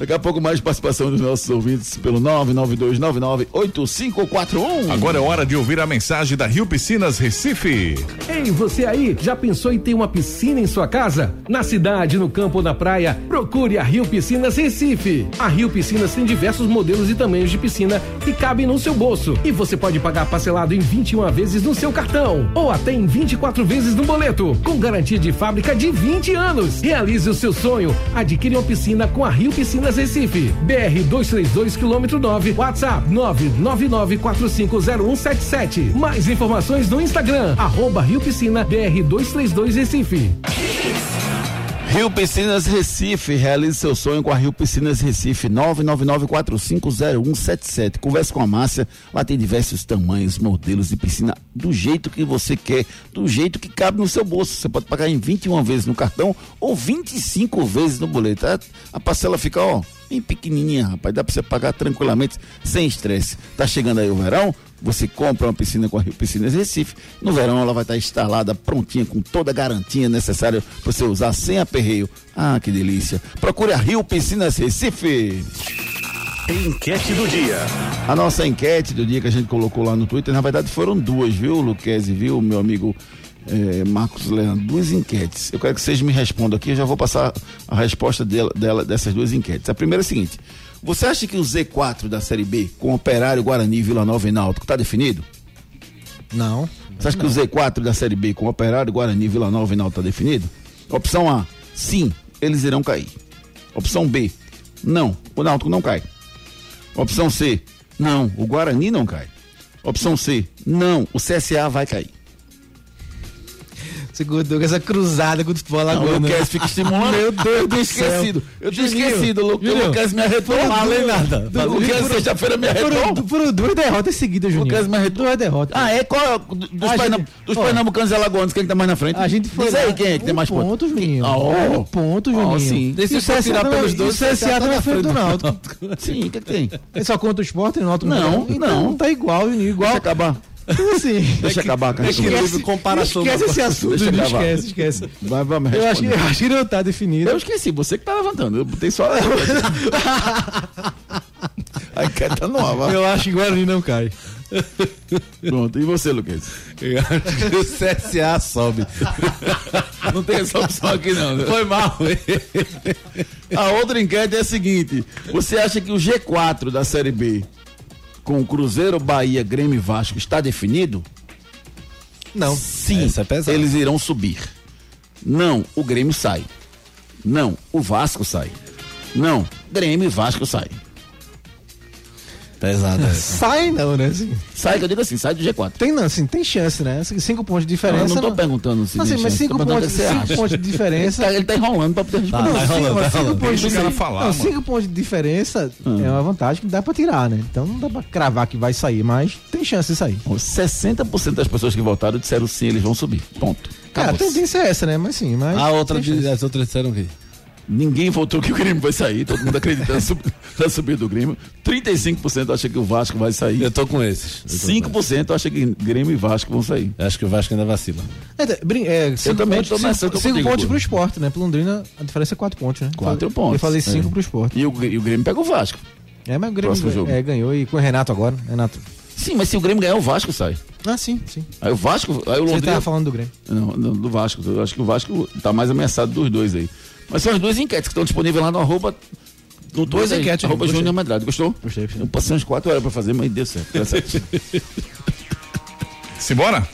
Daqui a pouco mais participação dos nossos ouvintes pelo 992998541. Agora é hora de ouvir a mensagem da Rio Piscinas Recife. Ei, você aí, já pensou em ter uma piscina em sua casa? Na cidade, no campo ou na praia, procure a Rio Piscinas Recife. A Rio Piscinas tem diversos modelos e tamanhos de piscina que cabem no seu bolso. E você pode pagar parcelado em 21 vezes no seu cartão ou até em 24 vezes no boleto, com garantia de fábrica de 20 anos. Realize o seu sonho. Adquire uma piscina com a Rio Piscinas Recife. BR 232 quilômetro 9, WhatsApp 999450177. Mais informações no Instagram, arroba Rio Piscina BR 232 Recife. Rio Piscinas Recife, realize seu sonho com a Rio Piscinas Recife, 999450177. Converse com a Márcia, lá tem diversos tamanhos, modelos de piscina, do jeito que você quer, do jeito que cabe no seu bolso. Você pode pagar em 21 vezes no cartão ou 25 vezes no boleto. A, parcela fica, ó, bem pequenininha, rapaz, dá pra você pagar tranquilamente, sem estresse. Tá chegando aí o verão, você compra uma piscina com a Rio Piscinas Recife. No verão ela vai estar instalada, prontinha, com toda a garantia necessária para você usar sem aperreio. Ah, que delícia. Procure a Rio Piscinas Recife. Enquete do dia. A nossa enquete do dia que a gente colocou lá no Twitter, na verdade foram duas, viu, Luquezzi, viu, meu amigo eh, Marcos Leandro? Duas enquetes. Eu quero que vocês me respondam aqui, eu já vou passar a resposta dela, dela- dessas duas enquetes. A primeira é a seguinte: você acha que o Z4 da Série B, com Operário, Guarani, Vila Nova e Náutico, está definido? Não. Você acha que o Z4 da Série B, com Operário, Guarani, Vila Nova e Náutico, está definido? Opção A, sim, eles irão cair. Opção B, não, o Náutico não cai. Opção C, não, o Guarani não cai. Opção C, não, o CSA vai cair. Gordou com essa cruzada com o futebol Não, o agora. Lucas fica estimulando. Meu Deus eu do céu. esquecido. Eu tinha esquecido. O o Lucas me arretou. Não falei nada. O Lucas sexta-feira me arretou. Foram, duas derrotas seguidas, Juninho. Lucas me arretou. Duas derrotas. Ah, é? Qual é? o- Dos, gente- dos pernambucanos e alagoanos, quem que tá mais na frente? A gente foi Diz aí quem é que tem mais pontos. ponto, Juninho. Ah. Um ponto, Juninho. sim. E o CSA tá- e o CSA tá na frente do Náutico. Sim, o que, tem? Ele só conta o esporte e o Náutico Não, Então, não. tá igual, Juninho. Igual. Deixa acabar. Assim, Deixa acabar com a Equilíbrio, comparação. esquece esse assunto, Deixa não acabar. esquece, esquece. Vai, vamos Eu acho, que, eu acho que não tá definido. Eu esqueci, você que tá levantando. Eu botei só. a enquete tá no ar, vai. Eu acho que Guarani não cai. Pronto. E você, Lucas? Eu acho que o CSA sobe. Não tem essa opção aqui, não. né? Foi mal. A outra enquete é a seguinte: você acha que o G4 da Série B com Cruzeiro, Bahia, Grêmio e Vasco está definido? Não. Sim, é eles irão subir. Não, o Grêmio sai. Não, o Vasco sai. Não, Grêmio e Vasco sai. Pesado essa. Sai não, né? Assim, Sai, que eu digo assim, sai do G4. tem não, assim, tem chance, né? Assim, Cinco pontos de diferença. eu não tô não- perguntando se Não, assim, tem mas chance, cinco pontos, cinco pontos de Ele diferença. tá, ele tá enrolando pra poder responder. Tá, tá enrolando, mas tá cinco enrolando. pontos de- cara falar, não, cinco pontos de diferença é uma vantagem que dá pra tirar, né? Então não dá pra cravar que vai sair, mas tem chance de sair. 60% das pessoas que votaram disseram sim, eles vão subir. Ponto. Cara, a Acabou. tendência é essa, né? Mas sim, mas. A outra, as outras disseram o quê? Ninguém votou que o Grêmio vai sair, todo mundo acreditando na sub- na subida do Grêmio. 35% acha que o Vasco vai sair. Eu tô com esses. Eu tô com 5% acha que Grêmio e Vasco vão sair. Acho que o Vasco ainda vacila. É, é, cinco também pontos, tô nessa, cinco, tô cinco contigo, pontos pô. pro esporte, né? Pro Londrina, a diferença é quatro pontos, né? Quatro Eu falei- pontos, Eu falei é. cinco pro esporte. E o, e o Grêmio pega o Vasco. É, mas o Grêmio Próximo jogo. é, ganhou e com o Renato agora. Renato. Sim, mas se o Grêmio ganhar, o Vasco sai. Ah, sim, sim. Aí o Vasco, aí o Você Londrina. tava falando do Grêmio. Não, não, do Vasco. Eu acho que o Vasco tá mais ameaçado dos dois aí. Mas são as duas enquetes que estão disponíveis lá no arroba. No Duas aí, enquetes, Arroba gostei. Júnior Medrado. Gostou? Gostei. Eu passei umas quatro horas pra fazer, mas deu certo. Deu certo. Simbora?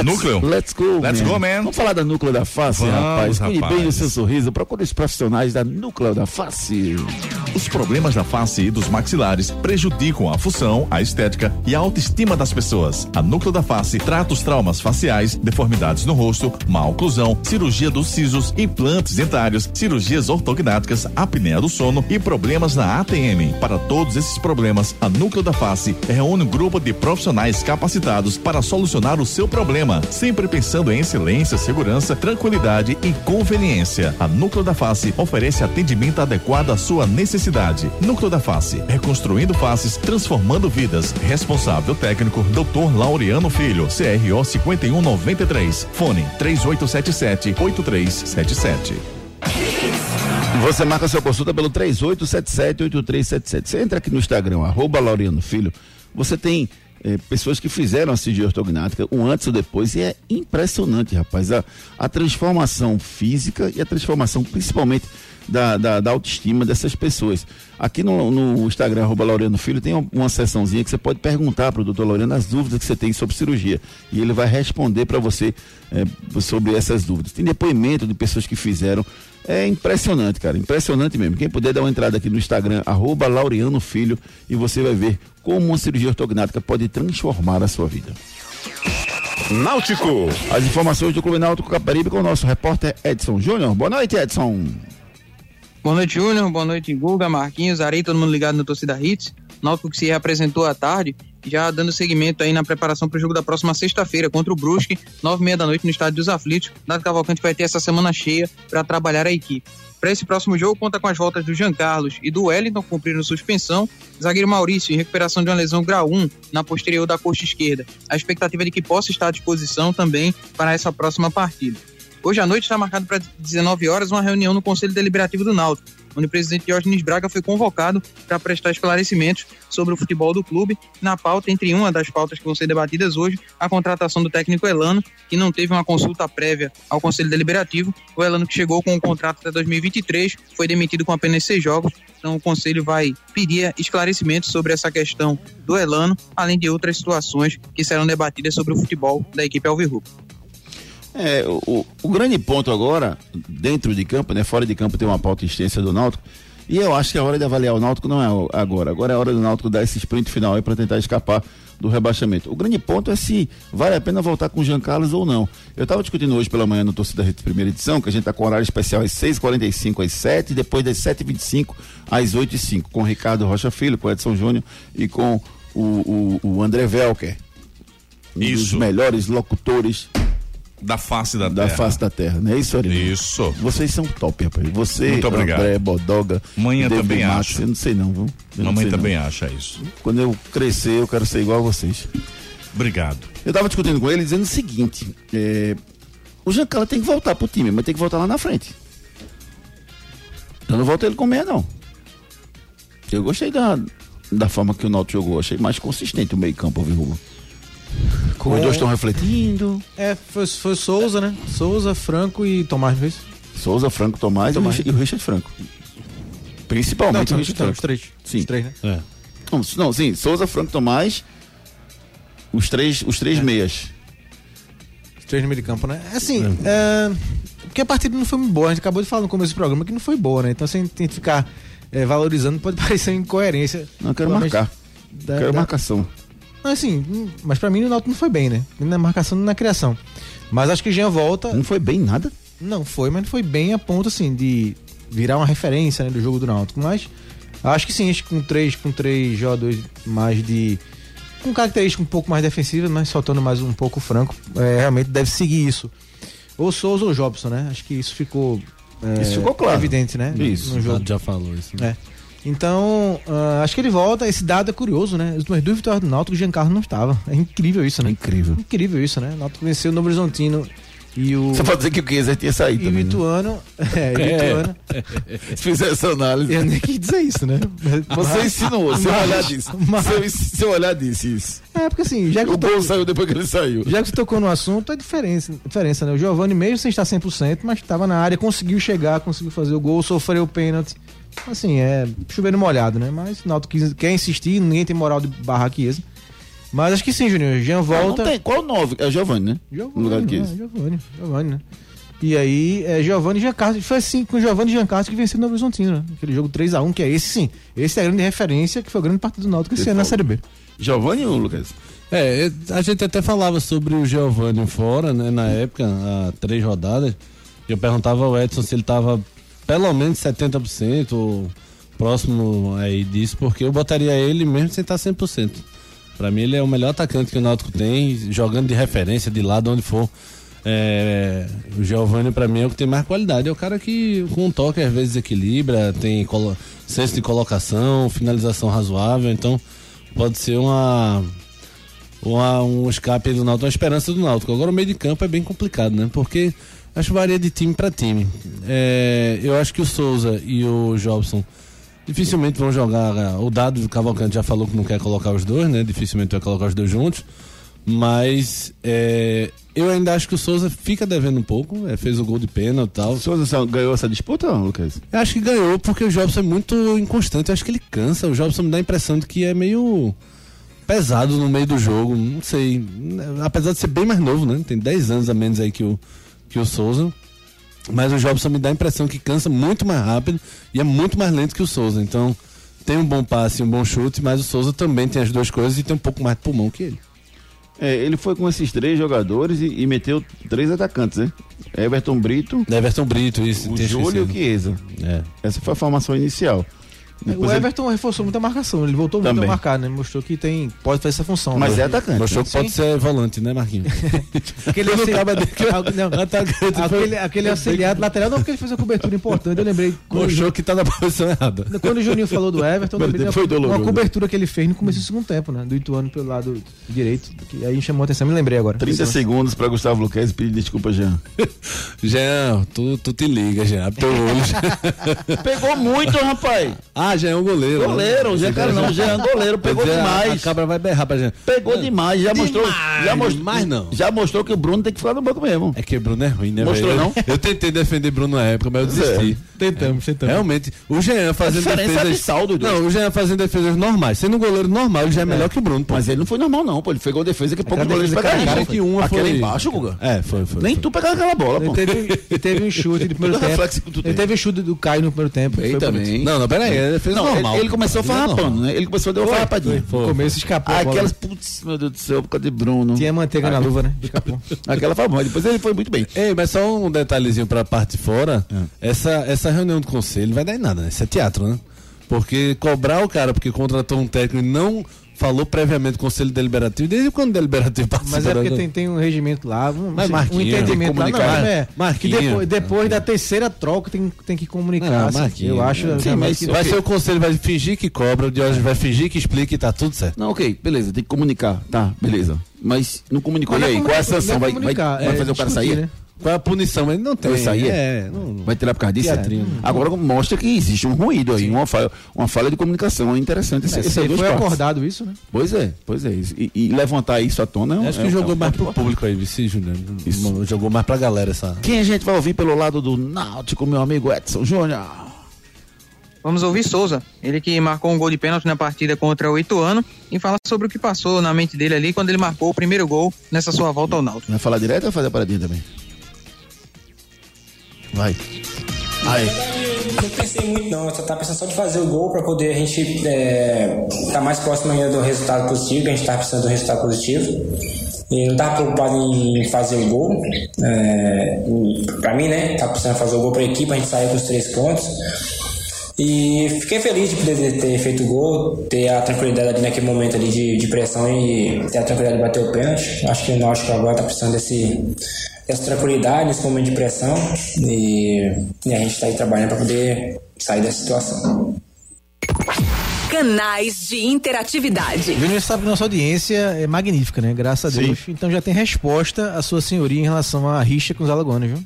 Núcleo? Let's go, Let's go, man. Vamos falar da Núcleo da Face, Vamos, rapaz. Cuide bem do seu sorriso. Procure os profissionais da Núcleo da Face. Os problemas da face e dos maxilares prejudicam a função, a estética e a autoestima das pessoas. A Núcleo da Face trata os traumas faciais, deformidades no rosto, má oclusão, cirurgia dos sisos, implantes dentários, cirurgias ortognáticas, apneia do sono e problemas na ATM. Para todos esses problemas, a Núcleo da Face reúne um grupo de profissionais capacitados para solucionar o seu problema, sempre pensando em excelência, segurança, tranquilidade e conveniência. A Núcleo da Face oferece atendimento adequado à sua necessidade. Núcleo da Face, reconstruindo faces, transformando vidas. Responsável técnico, Dr. Laureano Filho, CRO 5193. Fone 3877-8377. Você marca sua consulta pelo 3877-8377. Você entra aqui no Instagram, arroba Laureano Filho. Você tem eh, pessoas que fizeram a cirurgia ortognática, um antes e o depois, e é impressionante, rapaz. A, a transformação física e a transformação, principalmente, da, da, da autoestima dessas pessoas. Aqui no, no Instagram, arroba Laureano Filho, tem uma, sessãozinha que você pode perguntar para o doutor Laureano as dúvidas que você tem sobre cirurgia. E ele vai responder para você eh, sobre essas dúvidas. Tem depoimento de pessoas que fizeram. É impressionante, cara. Impressionante mesmo. Quem puder dar uma entrada aqui no Instagram, arroba Laureano Filho, e você vai ver como uma cirurgia ortognática pode transformar a sua vida. Náutico. As informações do Clube Náutico Caparibe com o nosso repórter Edson Júnior. Boa noite, Edson. Boa noite, Júnior. Boa noite, Guga, Marquinhos, Arei, todo mundo ligado no Torcida Hits. Náutico que se reapresentou à tarde, já dando seguimento aí na preparação para o jogo da próxima sexta-feira contra o Brusque, nove e meia da noite no Estádio dos Aflitos. Nado Cavalcante vai ter essa semana cheia para trabalhar a equipe. Para esse próximo jogo, conta com as voltas do Jean Carlos e do Wellington, cumprindo suspensão. Zagueiro Maurício, em recuperação de uma lesão grau 1 na posterior da coxa esquerda. A expectativa é de que possa estar à disposição também para essa próxima partida. Hoje à noite está marcado para 19 horas uma reunião no Conselho Deliberativo do Náutico, onde o presidente Diógenes Braga foi convocado para prestar esclarecimentos sobre o futebol do clube. Na pauta, entre uma das pautas que vão ser debatidas hoje, a contratação do técnico Elano, que não teve uma consulta prévia ao Conselho Deliberativo. O Elano que chegou com um contrato até 2023, foi demitido com apenas seis jogos. Então o Conselho vai pedir esclarecimentos sobre essa questão do Elano, além de outras situações que serão debatidas sobre o futebol da equipe Alvirrubra. É, o, o- grande ponto agora, dentro de campo, né? Fora de campo tem uma pauta extensa do Náutico. E eu acho que a hora de avaliar o Náutico não é agora. Agora é a hora do Náutico dar esse sprint final aí para tentar escapar do rebaixamento. O grande ponto é se vale a pena voltar com o Jean Carlos ou não. Eu estava discutindo hoje pela manhã no Torcida Rede Primeira Edição, que a gente tá com horário especial às 6h45 às 7 e depois das 7h25 às 8h05, com o Ricardo Rocha Filho, com o Edson Júnior e com o, o, o André Velker. Um dos Isso. melhores locutores Da face da, da terra. face da terra, não é isso, Ari? Isso. Vocês são top, rapaz. Você, Muito obrigado. André, Bodoga, Manhã também acho. Eu não sei não, viu? Eu não Mamãe não. também acha isso. Quando eu crescer, eu quero ser igual a vocês. Obrigado. Eu tava discutindo com ele dizendo o seguinte: é, o Giancarlo tem que voltar pro time, mas tem que voltar lá na frente. Eu não volto ele com meia, não. Eu gostei da, da forma que o Náutico jogou, achei mais consistente o meio-campo, viu, Hugo? Com- Os dois estão refletindo. É, foi, foi Souza, né? Souza, Franco e Tomás, não é isso? Souza, Franco, Tomás, Tomás. E, o Richard, e o Richard Franco. Principalmente Não, o Richard Franco. os três. Sim. Os três, né? É. Não, não, sim, Souza, Franco, Tomás, os três, os três meias. Os três no meio de campo, né? Assim, é, porque a partida não foi muito boa. A gente acabou de falar no começo do programa que não foi boa, né? Então, se a gente tem que ficar é, valorizando, pode parecer incoerência. Não, eu quero marcar. da- quero da- marcação. Assim, hum, mas pra mim o Náutico não foi bem, né? Nem na marcação, nem na criação. Mas acho que o Jean volta. Não foi bem nada? Não foi, mas não foi bem a ponto, assim, de virar uma referência né, do jogo do Náutico. Mas acho que sim, acho que com três, com três jogadores mais de. com característica um pouco mais defensiva, mas soltando mais um pouco o franco, é, realmente deve seguir isso. Ou Souza ou Jobson, né? Acho que isso ficou. é, Isso ficou claro. Evidente, né? Isso, No jogo. já, já falou isso. né? É. Então, ah, acho que ele volta. Esse dado é curioso, né? As duas vitórias do Náutico, o Giancarlo não estava. É incrível isso, né? Incrível. Incrível isso, né? O Náutico venceu o Novo Horizontino e o. Você pode dizer que o Kaiser tinha saído E o né? Ituano. É, e o Ituano. Se fizer essa análise. Eu nem quis dizer isso, né? Você Mas- insinuou, seu mas- olhar disse. mas- Seu, seu olhar disse isso. É, porque assim, já que, O tô- gol saiu depois que ele saiu. já que você tocou no assunto, é diferença, diferença, né? O Giovanni, mesmo sem estar 100%, mas estava na área, conseguiu chegar, conseguiu fazer o gol, sofreu o pênalti. Assim, é chovendo molhado, né? Mas o Náutico quer insistir, ninguém tem moral de barrar aqui esse. Mas acho que sim, Júnior. Jean volta. Não tem. Qual o 9? É o Giovanni, né? Giovanni, No lugar do né? Kaiser. Giovanni, Giovanni, né? E aí, é, Giovanni e Giancarlo. Foi assim com o Giovanni e Giancarlo que venceu o Novo Horizontino, né? Aquele jogo 3x1, que é esse sim. Esse é a grande referência, que foi o grande partido do Náutico esse ano na Série B. Giovanni ou Lucas? É, a gente até falava sobre o Giovanni fora, né, na época, há três rodadas. Eu perguntava ao Edson se ele tava pelo menos 70% ou próximo aí disso, porque eu botaria ele mesmo sem estar 100%. Pra mim ele é o melhor atacante que o Náutico tem, jogando de referência de lado onde for. É, o Giovanni pra mim é o que tem mais qualidade. É o cara que com um toque às vezes equilibra, tem senso de colocação, finalização razoável, então pode ser uma uma- um escape do Náutico, uma esperança do Náutico. Agora o meio de campo é bem complicado, né? Porque acho que varia de time para time. É, eu acho que o Souza e o Jobson dificilmente vão jogar. O Dado do Cavalcante já falou que não quer colocar os dois, né? Dificilmente vai colocar os dois juntos. Mas é, eu ainda acho que o Souza fica devendo um pouco. é, fez o gol de pênalti e tal. O Souza ganhou essa disputa, não, Lucas? Eu acho que ganhou porque o Jobson é muito inconstante. Eu acho que ele cansa. O Jobson me dá a impressão de que é meio pesado no meio do jogo. Não sei. Apesar de ser bem mais novo, né? Tem 10 anos a menos aí que o, que o Souza. Mas o Jobson me dá a impressão que cansa muito mais rápido e é muito mais lento que o Souza. Então tem um bom passe e um bom chute, mas o Souza também tem as duas coisas e tem um pouco mais de pulmão que ele. É, ele foi com esses três jogadores e, e meteu três atacantes, né? Everton Brito, Everton Brito, isso. o Júlio e o. Chiesa. É. Essa foi a formação inicial. O Depois ele- Everton reforçou muito a marcação, ele voltou muito Também. a marcar, né? Mostrou que tem, pode fazer essa função. Mas né? é atacante. Mostrou né? que pode ser volante, né, Marquinhos? Aquele, não auxiliar, tava não, Atacante aquele, aquele auxiliar do lateral, não, porque ele fez uma cobertura importante. Eu lembrei. Mostrou que tá na posição errada. quando o Juninho falou do Everton, eu lembrei foi doloroso. uma cobertura que ele fez no começo do segundo tempo, né? Do Ituano pelo lado direito. Que aí chamou a atenção, me lembrei agora. 30 segundos para Gustavo Luquez e pedir desculpa, Jean. Jean, tu, tu te liga, Jean. Abre teu olho. Pegou muito, rapaz. ah, Jean é um goleiro. né? Goleiro, Jean, cara, não, Jean, goleiro, pegou Jean, demais. A cabra vai berrar pra Jean. Pegou demais, já mostrou. Já mostrou, demais não. Já mostrou que o Bruno tem que ficar no banco mesmo. É que Bruno é ruim, né, Mostrou, velho? não? Eu tentei defender Bruno na época, mas eu desisti. Tentamos, tentamos. Realmente, o Jean fazendo é defesas. abissal dos dois. Não, o Jean fazendo defesas normais. Sendo um goleiro normal, ele já é melhor que o Bruno. Pô. Mas ele não foi normal, não, pô. Ele pegou defesa que poucos goleiros defesa pegariam. Cara, que uma foi. embaixo, Guga. É, foi, foi. Nem tu pegava aquela bola, pô. teve, ele teve um chute de primeiro tempo. reflexo que tu Ele tem. teve um chute do Caio no primeiro tempo. Ele também. Não, não, pera aí. Ele fez Não, normal. ele, ele começou farrapando, né? Ele começou a dar uma farrapadinha. No começo escapou. Aquelas, putz, meu Deus do céu, por causa de Bruno. Tinha manteiga na luva, né? Escapou. Aquela foi boa, depois ele foi muito bem. Ei, mas só um detalhezinho pra parte de fora. É. Essa, essa reunião do conselho não vai dar em nada, né? Isso é teatro, né? Porque cobrar o cara porque contratou um técnico e não falou previamente Conselho Deliberativo, desde quando o Deliberativo participa? Mas é porque tem, tem um regimento lá, um, Mas um entendimento lá. Não, comunicar. é, que depois, depois da terceira troca tem, tem que comunicar. Não, assim, eu acho. Sim, mas que vai ser o conselho, vai fingir que cobra, o Diógenes vai fingir que explica e tá tudo certo. Não, ok, beleza, tem que comunicar, tá, beleza. Mas não comunicou, Mas e aí, é qual é a sanção? não Vai, é vai, comunicar, vai é fazer o cara discutir, sair? Qual é a punição? Ele não tem. Vai sair? É, não, Vai tirar por causa disso? É. Agora mostra que existe um ruído aí, uma falha, uma falha de comunicação. É interessante esse, É, esse foi partes. acordado isso, né? Pois é, pois é. isso. E, e levantar isso à tona é um- Acho é que um- jogou é um mais pro público aí, Vici Júnior. Jogou mais pra galera essa. Quem a gente vai ouvir pelo lado do Náutico, meu amigo Edson Júnior? Vamos ouvir Souza, ele que marcou um gol de pênalti na partida contra o Ituano e fala sobre o que passou na mente dele ali quando ele marcou o primeiro gol nessa sua volta ao Náutico. Vai falar direto ou vai fazer a paradinha também? Vai. Aí. Não pensei muito não, eu só tava pensando só de fazer o gol para poder a gente é, tá mais próximo ainda do resultado positivo, a gente tava precisando do resultado positivo. E não tava preocupado em fazer o gol. É, pra mim, né? Tava precisando fazer o gol pra equipe, a gente saiu com os três pontos. E fiquei feliz de poder ter feito o gol, ter a tranquilidade ali naquele momento ali de, de pressão e ter a tranquilidade de bater o pênalti. Acho que o Náutico agora tá precisando desse, dessa tranquilidade nesse momento de pressão e, e a gente tá aí trabalhando para poder sair dessa situação. Canais de interatividade. Júnior sabe que nossa audiência é magnífica, né? Graças a Deus. Então já tem resposta à sua senhoria em relação à rixa com os alagoanos, viu?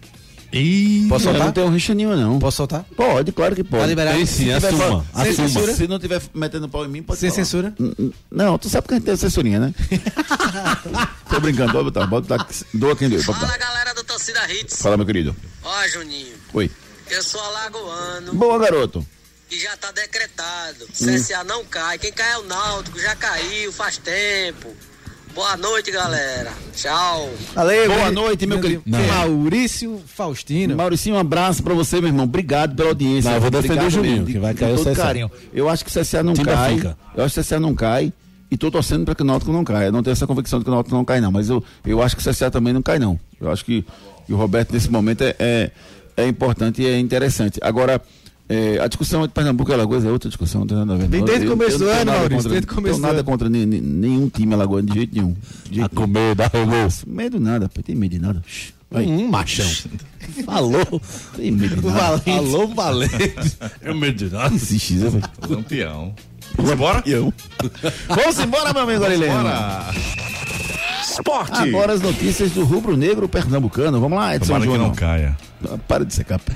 E Posso soltar? Não tem um rixa nenhuma, não. Posso soltar? Pode, claro que pode. Tá liberado. Tem Se sim, tiver assuma. sem assuma. censura? Se não tiver metendo pau em mim, pode Sem falar. censura? N- Não, tu sabe que a gente tem censurinha, né? Tô brincando, pode botar, pode botar. Doa quem pode botar. galera do Torcida Hits. Fala, meu querido. Ó, Juninho, Oi. eu sou alagoano Boa, garoto. e já tá decretado. CSA não cai. Quem cai é o Náutico, já caiu faz tempo. Boa noite, galera. Tchau. Valeu, Boa noite, meu querido. Não. Maurício Faustino. Mauricinho, um abraço pra você, meu irmão. Obrigado pela audiência. Não, eu vou defender Obrigado o Juninho, que vai cair o CSA. carinho. Eu acho que o CSA não cai. fica. Eu acho que o CSA não cai. E tô torcendo pra que o Náutico não caia. Eu não tenho essa convicção de que o Náutico não cai, não. Mas eu, eu acho que o CSA também não cai, não. Eu acho que, que o Roberto, nesse momento, é, é, é importante e é interessante. Agora, é, a discussão de Pernambuco e Alagoas é outra discussão, não tem nada a ver. Vem não. desde o começo do não tenho ano, nada Maurício, contra- desde o não começo tenho do nada contra ni- ni- nenhum time alagoano de jeito nenhum. De jeito A comer, dá rolou. Medo nada, pô. Tem medo de nada. Vai. Um machão. Falou. Tem medo de nada. Alô, valente. Eu me digo. Não existe isso, velho. Campeão. Vamos embora? Vamos embora, meu amigo Arilene. Bora. Esporte. Agora as notícias do rubro negro pernambucano. Vamos lá, Edson Tomara que Júnior. não caia. Para de secar.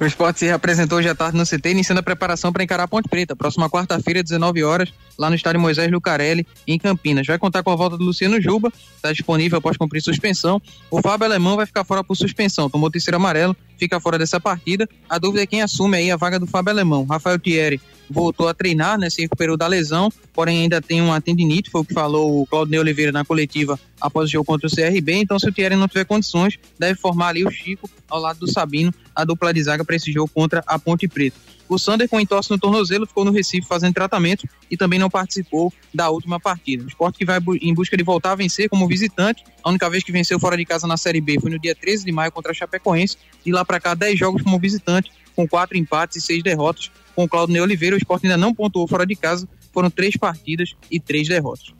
O esporte se reapresentou hoje à tarde no CT, iniciando a preparação para encarar a Ponte Preta, próxima quarta-feira, 19 horas, lá no estádio Moisés Lucarelli, em Campinas. Vai contar com a volta do Luciano Juba, está disponível após cumprir suspensão. O Fábio Alemão vai ficar fora por suspensão, tomou terceiro amarelo, fica fora dessa partida. A dúvida é quem assume aí a vaga do Fábio Alemão. Rafael Thierry voltou a treinar, né, se recuperou da lesão, porém ainda tem uma tendinite, foi o que falou o Claudio Oliveira na coletiva após o jogo contra o CRB. Então, se o Thierry não tiver condições, deve formar ali o Chico ao lado do Sabino, a dupla de zaga para esse jogo contra a Ponte Preta. O Sander, com entorse no tornozelo, ficou no Recife fazendo tratamento e também não participou da última partida. O esporte que vai em busca de voltar a vencer como visitante. A única vez que venceu fora de casa na Série B foi no dia 13 de maio contra a Chapecoense. De lá para cá, 10 jogos como visitante, com quatro empates e seis derrotas. Com o Claudio Oliveira, o esporte ainda não pontuou fora de casa. Foram três partidas e três derrotas.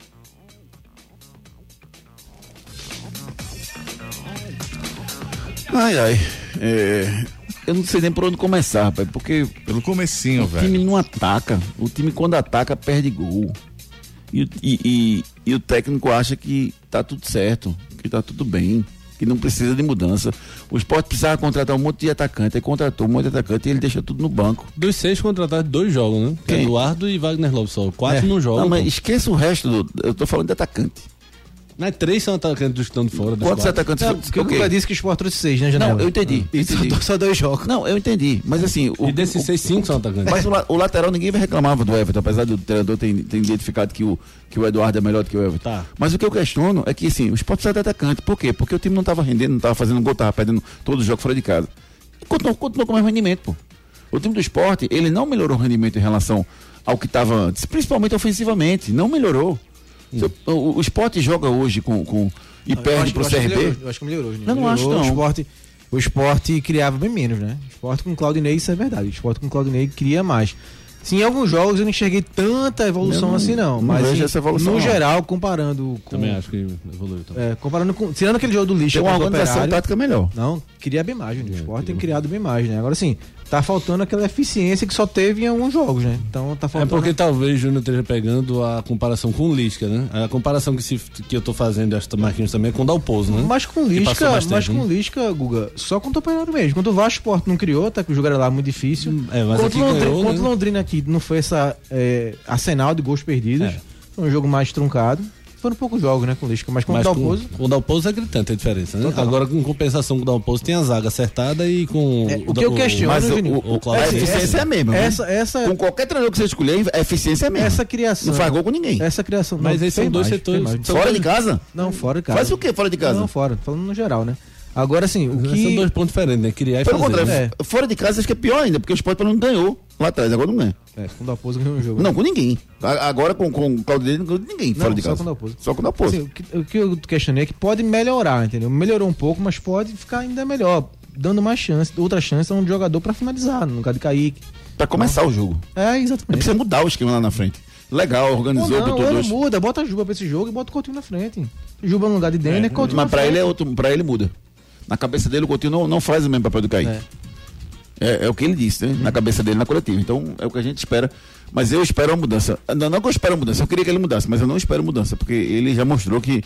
Ai, ai. É, eu não sei nem por onde começar, rapaz, porque Pelo comecinho, o velho. time não ataca. O time, quando ataca, perde gol. E, o- e- e- e o técnico acha que tá tudo certo, que tá tudo bem, que não precisa de mudança. O esporte precisava contratar um monte de atacante, aí contratou um monte de atacante e ele deixa tudo no banco. Dos seis contratados, dois jogam, né? Quem? Eduardo e Wagner só. Quatro É. não jogam. Não, mas pô. esqueça o resto do. Eu tô falando de atacante. Mas três são atacantes estão fora. Quantos quatro. atacantes? Não, que porque o? Guga disse que o Sport trouxe seis, né, Janela? Não, eu entendi. eu Isso entendi. só dois jogos. Não, eu entendi. Mas assim. O, E desses o- seis, cinco são atacantes. Mas o, o lateral ninguém vai reclamar do Everton, apesar do treinador ter, ter identificado que o, que o Eduardo é melhor do que o Everton. Tá. Mas o que eu questiono é que assim, o esporte precisa de atacante. Por quê? Porque o time não estava rendendo, não estava fazendo gol, estava perdendo todo o jogo fora de casa. Continuou, continuou com o mesmo rendimento, pô. O time do esporte, ele não melhorou o rendimento em relação ao que estava antes, principalmente ofensivamente. Não melhorou. Se o- O, o esporte joga hoje com. com e Eu perde acho que CRB. melhorou, Eu acho que melhorou. Juninho. Eu não acho, Melhorou, não. O esporte, o esporte criava bem menos, né? O esporte com o Claudinei, isso é verdade. O esporte com o Claudinei cria mais. Sim, em alguns jogos eu não enxerguei tanta evolução não- assim, não. não Mas essa evolução, no não. geral, comparando com. Também acho que evoluiu. Também. É, comparando com. Tirando aquele jogo do lixo. Tem uma o organização Operário, tática melhor. Não, queria bem mais, gente. O Sport tem criado bem mais, né? Agora sim, tá faltando aquela eficiência que só teve em alguns jogos, né? Então tá É faltando. porque talvez o Júnior esteja pegando a comparação com o Lisca, né? A comparação que, se, que eu tô fazendo, acho que o Marquinhos também, é com o Dalpozo, né? Mas com passou Lisca, mas tempo, com né? Lisca, Guga, só contra o Operário mesmo. Quando o Vasco Sport não criou, tá que o jogo era lá muito difícil. É, mas contra o Londrina, ganhou, contra o né? Londrina aqui não foi essa é, arsenal de gols perdidos. É. Foi um jogo mais truncado. Foram poucos jogos, né, com o Lisca, mas com o Mas com, Dalpozo. com o Dalpozo é gritante a diferença, né? Total. Agora, com compensação com o Dalpozo, tem a zaga acertada e com É, o que eu questiono, Mas o, o, o, Cláudio a Silva. eficiência é a mesma. Essa, essa, Com qualquer treinador que você escolher, a eficiência é a mesma. essa criação. Não faz gol com ninguém. Essa criação. Mas não, esses são dois mais, setores- são Fora de casa? Não, fora de casa. Faz o que fora de casa? Não, fora. Falando no geral, né? Agora, assim, o São que... dois pontos diferentes, né? Criar e Pelo fazer. contrário, né? É. fora de casa acho que é pior ainda, porque o Sport menos ganhou lá atrás, agora não ganha. É, com o Dalpozo ganhou um jogo. Não, com ninguém. Agora com, com o Claudinei não ganhou de ninguém Não, fora de só casa. com o Dalpozo. Só com o Dalpozo. Assim, o, que, o que eu questionei é que pode melhorar, entendeu? Melhorou um pouco, mas pode ficar ainda melhor, dando mais chance, outra chance a um jogador pra finalizar, no lugar de Kaique. Pra começar o jogo. É, É exatamente. precisa mudar o esquema lá na frente. Legal, Ou organizou, não, botou ou não dois. muda, bota a Juba pra esse jogo e bota o Coutinho na frente. Juba no lugar de Denner, Coutinho Mas pra frente. ele é outro, pra ele muda. Na cabeça dele o Coutinho não, não faz o mesmo papel do Kaique. É. É, é o que ele disse, né? Na cabeça dele, na coletiva. Então, é o que a gente espera. Mas eu espero uma mudança. Não, não que eu espero uma mudança, eu queria que ele mudasse, mas eu não espero mudança, porque ele já mostrou que,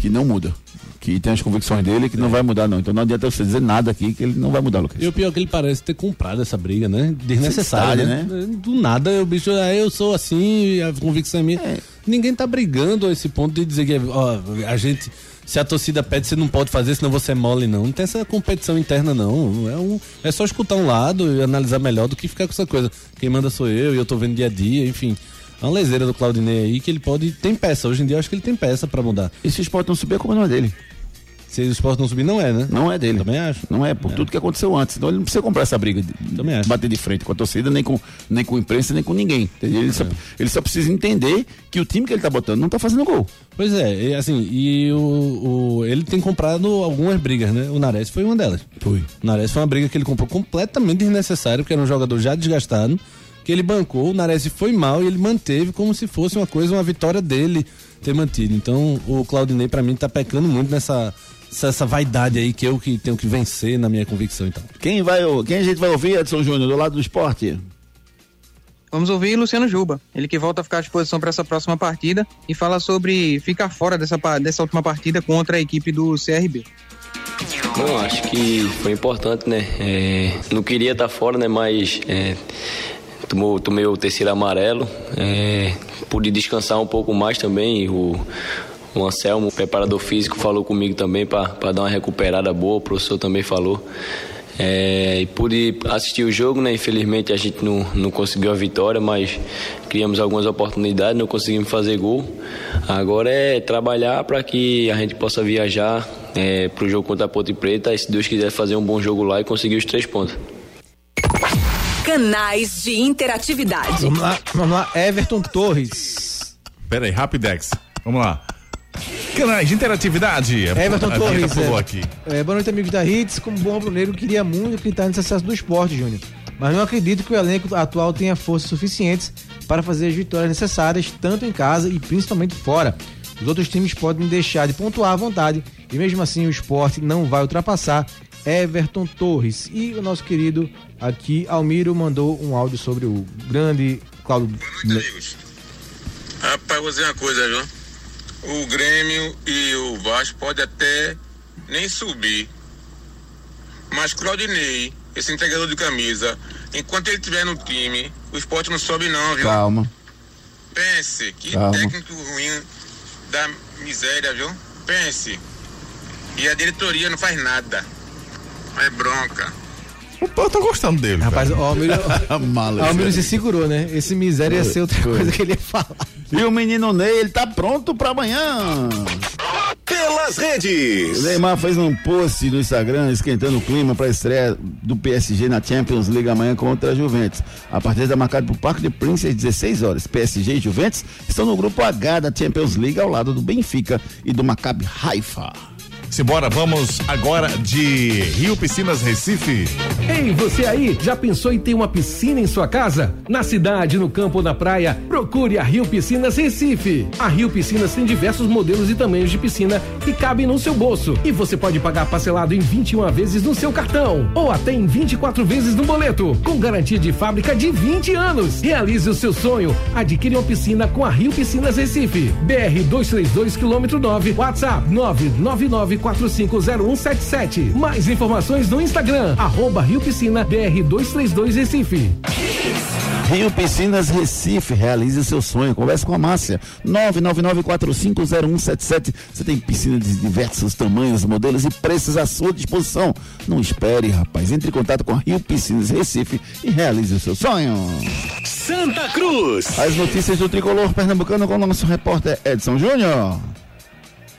que não muda. Que tem as convicções dele que não vai mudar, não. Então não adianta você dizer nada aqui que ele não vai mudar, Lucas. E o pior é que ele parece ter comprado essa briga, né? Desnecessária, Desnecessária, né? Do nada, o bicho, ah, eu sou assim, a convicção é minha. Ninguém tá brigando a esse ponto de dizer que ó, a gente, se a torcida pede, você não pode fazer, senão você é mole, não. Não tem essa competição interna, não. É, um, é só escutar um lado e analisar melhor do que ficar com essa coisa. Quem manda sou eu e eu tô vendo dia a dia, enfim. É uma leseira do Claudinei aí que ele pode. Tem peça. Hoje em dia eu acho que ele tem peça pra mudar. E se o esporte não subir, a culpa não é dele. Se o esporte não subir, não é, né? Não é dele. Também acho. Não é, por tudo que aconteceu antes. Então ele não precisa comprar essa briga de Também acho. bater de frente com a torcida, nem com, nem com a imprensa, nem com ninguém. Ele, só, ele só precisa entender que o time que ele tá botando não tá fazendo gol. Pois é, e assim, e o, o- ele tem comprado algumas brigas, né? O Nares foi uma delas. Foi. O Nares foi uma briga que ele comprou completamente desnecessária, porque era um jogador já desgastado, que ele bancou, o Nares foi mal e ele manteve como se fosse uma coisa, uma vitória dele ter mantido. Então, o Claudinei, pra mim, tá pecando muito nessa essa, essa vaidade aí que eu que tenho que vencer na minha convicção, então. Quem, vai, quem a gente vai ouvir, Edson Júnior, do lado do esporte? Vamos ouvir Luciano Juba, ele que volta a ficar à disposição para essa próxima partida e fala sobre ficar fora dessa, dessa última partida contra a equipe do CRB. Não, acho que foi importante, né? É, não queria estar fora, né? Mas é, tomou, tomei o terceiro amarelo. É, pude descansar um pouco mais também. O, o Anselmo, preparador físico, falou comigo também para dar uma recuperada boa. O professor também falou. É, e pude assistir o jogo, né? Infelizmente a gente não, não conseguiu a vitória, mas criamos algumas oportunidades, não conseguimos fazer gol. Agora é trabalhar para que a gente possa viajar é, para o jogo contra a Ponte Preta e, se Deus quiser, fazer um bom jogo lá e conseguir os três pontos. Canais de interatividade. Vamos lá, vamos lá, Everton Torres. Pera aí, Rapidex. Vamos lá. Canais de interatividade. Everton A Torres. é. aqui. É, boa noite, amigos da Hits. Como bom rubro-negro, queria muito acreditar nesse acesso do esporte, Júnior. Mas não acredito que o elenco atual tenha forças suficientes para fazer as vitórias necessárias, tanto em casa e principalmente fora. Os outros times podem deixar de pontuar à vontade e mesmo assim o esporte não vai ultrapassar Everton Torres. E o nosso querido aqui, Almiro, mandou um áudio sobre o grande Cláudio. Rapaz, vou dizer uma coisa, viu? O Grêmio e o Vasco podem até nem subir. Mas Claudinei, esse entregador de camisa, enquanto ele estiver no time, o esporte não sobe não, viu? Calma. Pense, que Calma. técnico ruim da miséria, viu? Pense. E a diretoria não faz nada. É bronca. Eu tô gostando dele. Rapaz, cara. o Almiro, Mala, o Almiro se segurou, né? Esse miséria ia ser outra coisa que ele ia falar. E o menino Ney, ele tá pronto pra amanhã. Pelas redes. O Neymar fez um post no Instagram esquentando o clima para a estreia do PSG na Champions League amanhã contra a Juventus. A partida está marcada para o Parque de Prince às 16 horas. PSG e Juventus estão no grupo H da Champions League ao lado do Benfica e do Maccabi Haifa. Simbora, vamos agora de Rio Piscinas Recife. Ei, você aí, já pensou em ter uma piscina em sua casa? Na cidade, no campo ou na praia, procure a Rio Piscinas Recife. A Rio Piscinas tem diversos modelos e tamanhos de piscina que cabem no seu bolso. E você pode pagar parcelado em 21 vezes no seu cartão ou até em 24 vezes no boleto, com garantia de fábrica de 20 anos. Realize o seu sonho. Adquire uma piscina com a Rio Piscinas Recife. BR 232 quilômetro 9, WhatsApp 999450177. Mais informações no Instagram, arroba Rio Piscina BR 232 Recife. Rio Piscinas Recife, realize o seu sonho. Converse com a Márcia. 999450177. Você tem piscina de diversos tamanhos, modelos e preços à sua disposição. Não espere, rapaz. Entre em contato com a Rio Piscinas Recife e realize o seu sonho. Santa Cruz. As notícias do tricolor pernambucano com o nosso repórter Edson Júnior.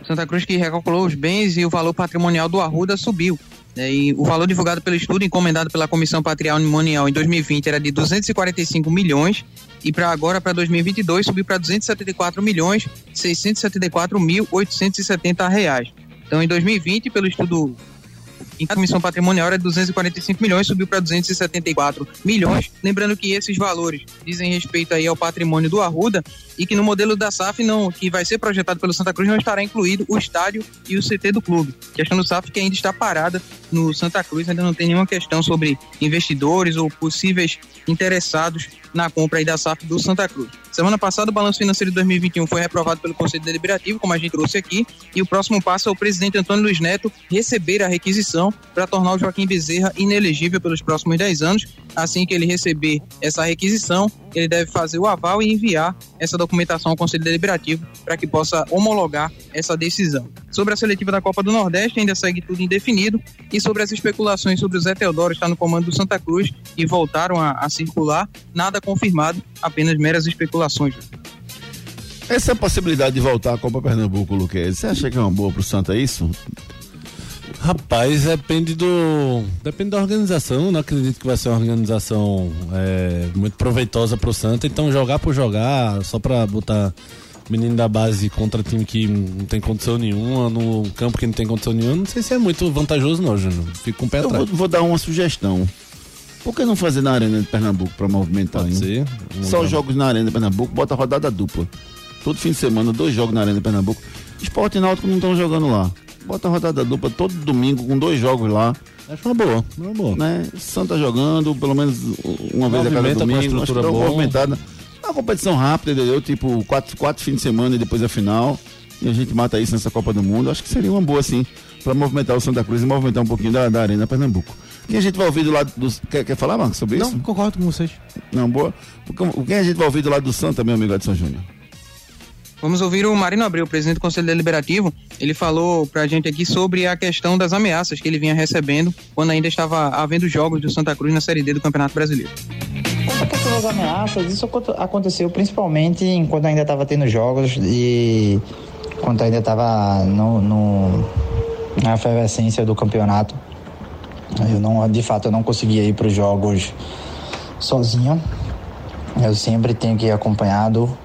Santa Cruz que recalculou os bens e o valor patrimonial do Arruda subiu. É, e o valor divulgado pelo estudo encomendado pela Comissão Patrimonial em 2020 era de 245 milhões e para agora, para 2022, subiu para 274 milhões 674 mil 870 reais. Então, em 2020, pelo estudo a comissão patrimonial era de 245 milhões, subiu para 274 milhões. Lembrando que esses valores dizem respeito aí ao patrimônio do Arruda e que no modelo da SAF não, que vai ser projetado pelo Santa Cruz não estará incluído o estádio e o CT do clube. Questão do SAF que ainda está parada no Santa Cruz, ainda não tem nenhuma questão sobre investidores ou possíveis interessados na compra da SAF do Santa Cruz. Semana passada, o balanço financeiro de 2021 foi reprovado pelo Conselho Deliberativo, como a gente trouxe aqui, e o próximo passo é o presidente Antônio Luiz Neto receber a requisição para tornar o Joaquim Bezerra inelegível pelos próximos 10 anos. Assim que ele receber essa requisição, ele deve fazer o aval e enviar essa documentação ao Conselho Deliberativo para que possa homologar essa decisão. Sobre a seletiva da Copa do Nordeste, ainda segue tudo indefinido. E sobre as especulações sobre o Zé Teodoro estar no comando do Santa Cruz e voltaram a, a circular, nada confirmado, apenas meras especulações. Essa possibilidade de voltar à Copa Pernambuco, Luquez, você acha que é uma boa pro Santa isso? Rapaz, depende do. Depende da organização. Não acredito que vai ser uma organização é, muito proveitosa pro Santa. Então jogar por jogar, só pra botar menino da base contra time que não tem condição nenhuma, no campo que não tem condição nenhuma, não sei se é muito vantajoso, não, Júnior. Fico com o pé Eu atrás. vou, vou dar uma sugestão. Por que não fazer na Arena de Pernambuco pra movimentar? Pode hein? ser. Só jogos na Arena de Pernambuco, bota rodada dupla. Todo fim de semana, dois jogos na Arena de Pernambuco. Esporte e Náutico não estão jogando lá. Bota rodada dupla todo domingo com dois jogos lá. Acho uma boa, uma boa. Né? Santa jogando pelo menos uma vez a cada uma domingo. Acho que estrutura uma boa. movimentada. É uma competição rápida, entendeu? Tipo, quatro, quatro fins de semana e depois a final. E a gente mata isso nessa Copa do Mundo. Acho que seria uma boa, sim, pra movimentar o Santa Cruz e movimentar um pouquinho da, da Arena Pernambuco. Quem a gente vai ouvir do lado dos. Quer, quer falar, Marcos, sobre isso? Não, concordo com vocês. Não, boa. O que a gente vai ouvir do lado do Santa, meu amigo Edson Júnior? Vamos ouvir o Marino Abreu, presidente do Conselho Deliberativo. Ele falou pra gente aqui sobre a questão das ameaças que ele vinha recebendo quando ainda estava havendo jogos do Santa Cruz na Série D do Campeonato Brasileiro. A questão das ameaças, isso aconte- aconteceu principalmente enquanto ainda estava tendo jogos e quando ainda estava no, no- na efervescência do campeonato. Eu não, de fato, eu não conseguia ir para os jogos sozinho. Eu sempre tenho que ir acompanhado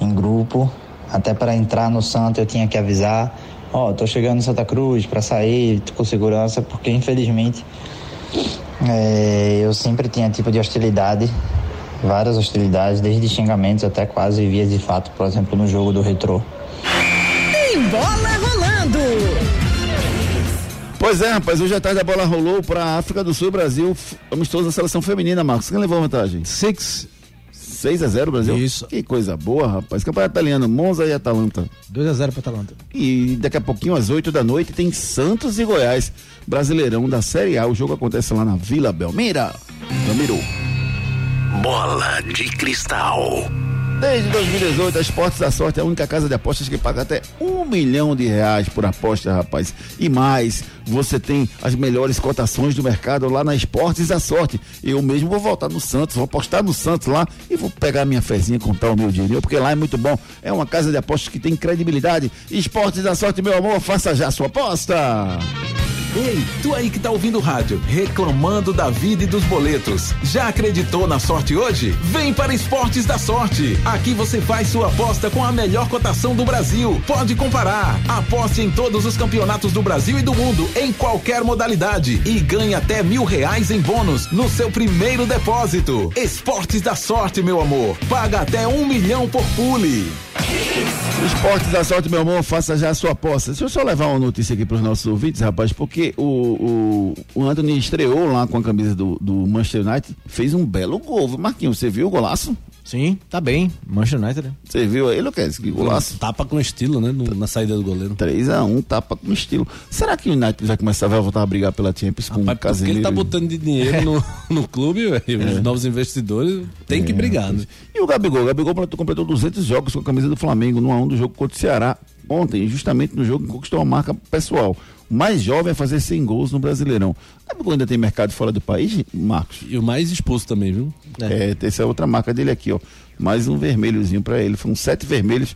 em grupo. Até para entrar no Santa eu tinha que avisar, ó, tô chegando em Santa Cruz para sair com segurança, porque infelizmente é, eu sempre tinha tipo de hostilidade, várias hostilidades, desde xingamentos até quase vias de fato, por exemplo, no jogo do Retrô. Tem bola rolando. Pois é, rapaz, hoje à tarde a bola rolou pra África do Sul e Brasil, amistoso da seleção feminina, Marcos. Quem levou a vantagem? Six. 6 a 0 Brasil? Isso. Que coisa boa, rapaz. Campeonato italiano, Monza e Atalanta. 2 a 0 para Atalanta. E daqui a pouquinho, às 8 da noite, tem Santos e Goiás, Brasileirão da Série A. O jogo acontece lá na Vila Belmira. Belmiro. Bola de cristal. Desde 2018, a Esportes da Sorte é a única casa de apostas que paga até um milhão de reais por aposta, rapaz. E mais, você tem as melhores cotações do mercado lá na Esportes da Sorte. Eu mesmo vou voltar no Santos, vou apostar no Santos lá e vou pegar minha fezinha e contar o meu dinheiro, porque lá é muito bom. É uma casa de apostas que tem credibilidade. Esportes da Sorte, meu amor, faça já a sua aposta. Ei, tu aí que tá ouvindo o rádio, reclamando da vida e dos boletos. Já acreditou na sorte hoje? Vem para Esportes da Sorte. Aqui você faz sua aposta com a melhor cotação do Brasil. Pode comparar. Aposte em todos os campeonatos do Brasil e do mundo, em qualquer modalidade. E ganhe até mil reais em bônus no seu primeiro depósito. Esportes da Sorte, meu amor. Paga até um milhão por pule. Esportes da sorte, meu amor, faça já a sua aposta. Deixa eu só levar uma notícia aqui para os nossos ouvintes, rapaz, porque o, o, o Anthony estreou lá com a camisa do, do Manchester United, fez um belo gol. Marquinhos, você viu o golaço? Sim, tá bem. Manchester United, né? Você viu aí, Lucas? Que golaço. Tapa com estilo, né? no- na saída do goleiro. 3x1, tapa com estilo. Será que o United vai começar vai voltar a brigar pela Champions com o Porque Casemiro? ele tá botando de dinheiro no, no clube, velho. É. Os novos investidores têm que brigar, né? E o Gabigol? O Gabigol completou- completou 200 jogos com a camisa do Flamengo no 1 do jogo contra o Ceará ontem, justamente no jogo que conquistou uma marca pessoal. Mais jovem a fazer 100 gols no Brasileirão. O Gabigol ainda tem mercado fora do país, Marcos? E o mais expulso também, viu? É, essa é outra marca dele aqui, ó. Mais um vermelhozinho pra ele. Foram sete vermelhos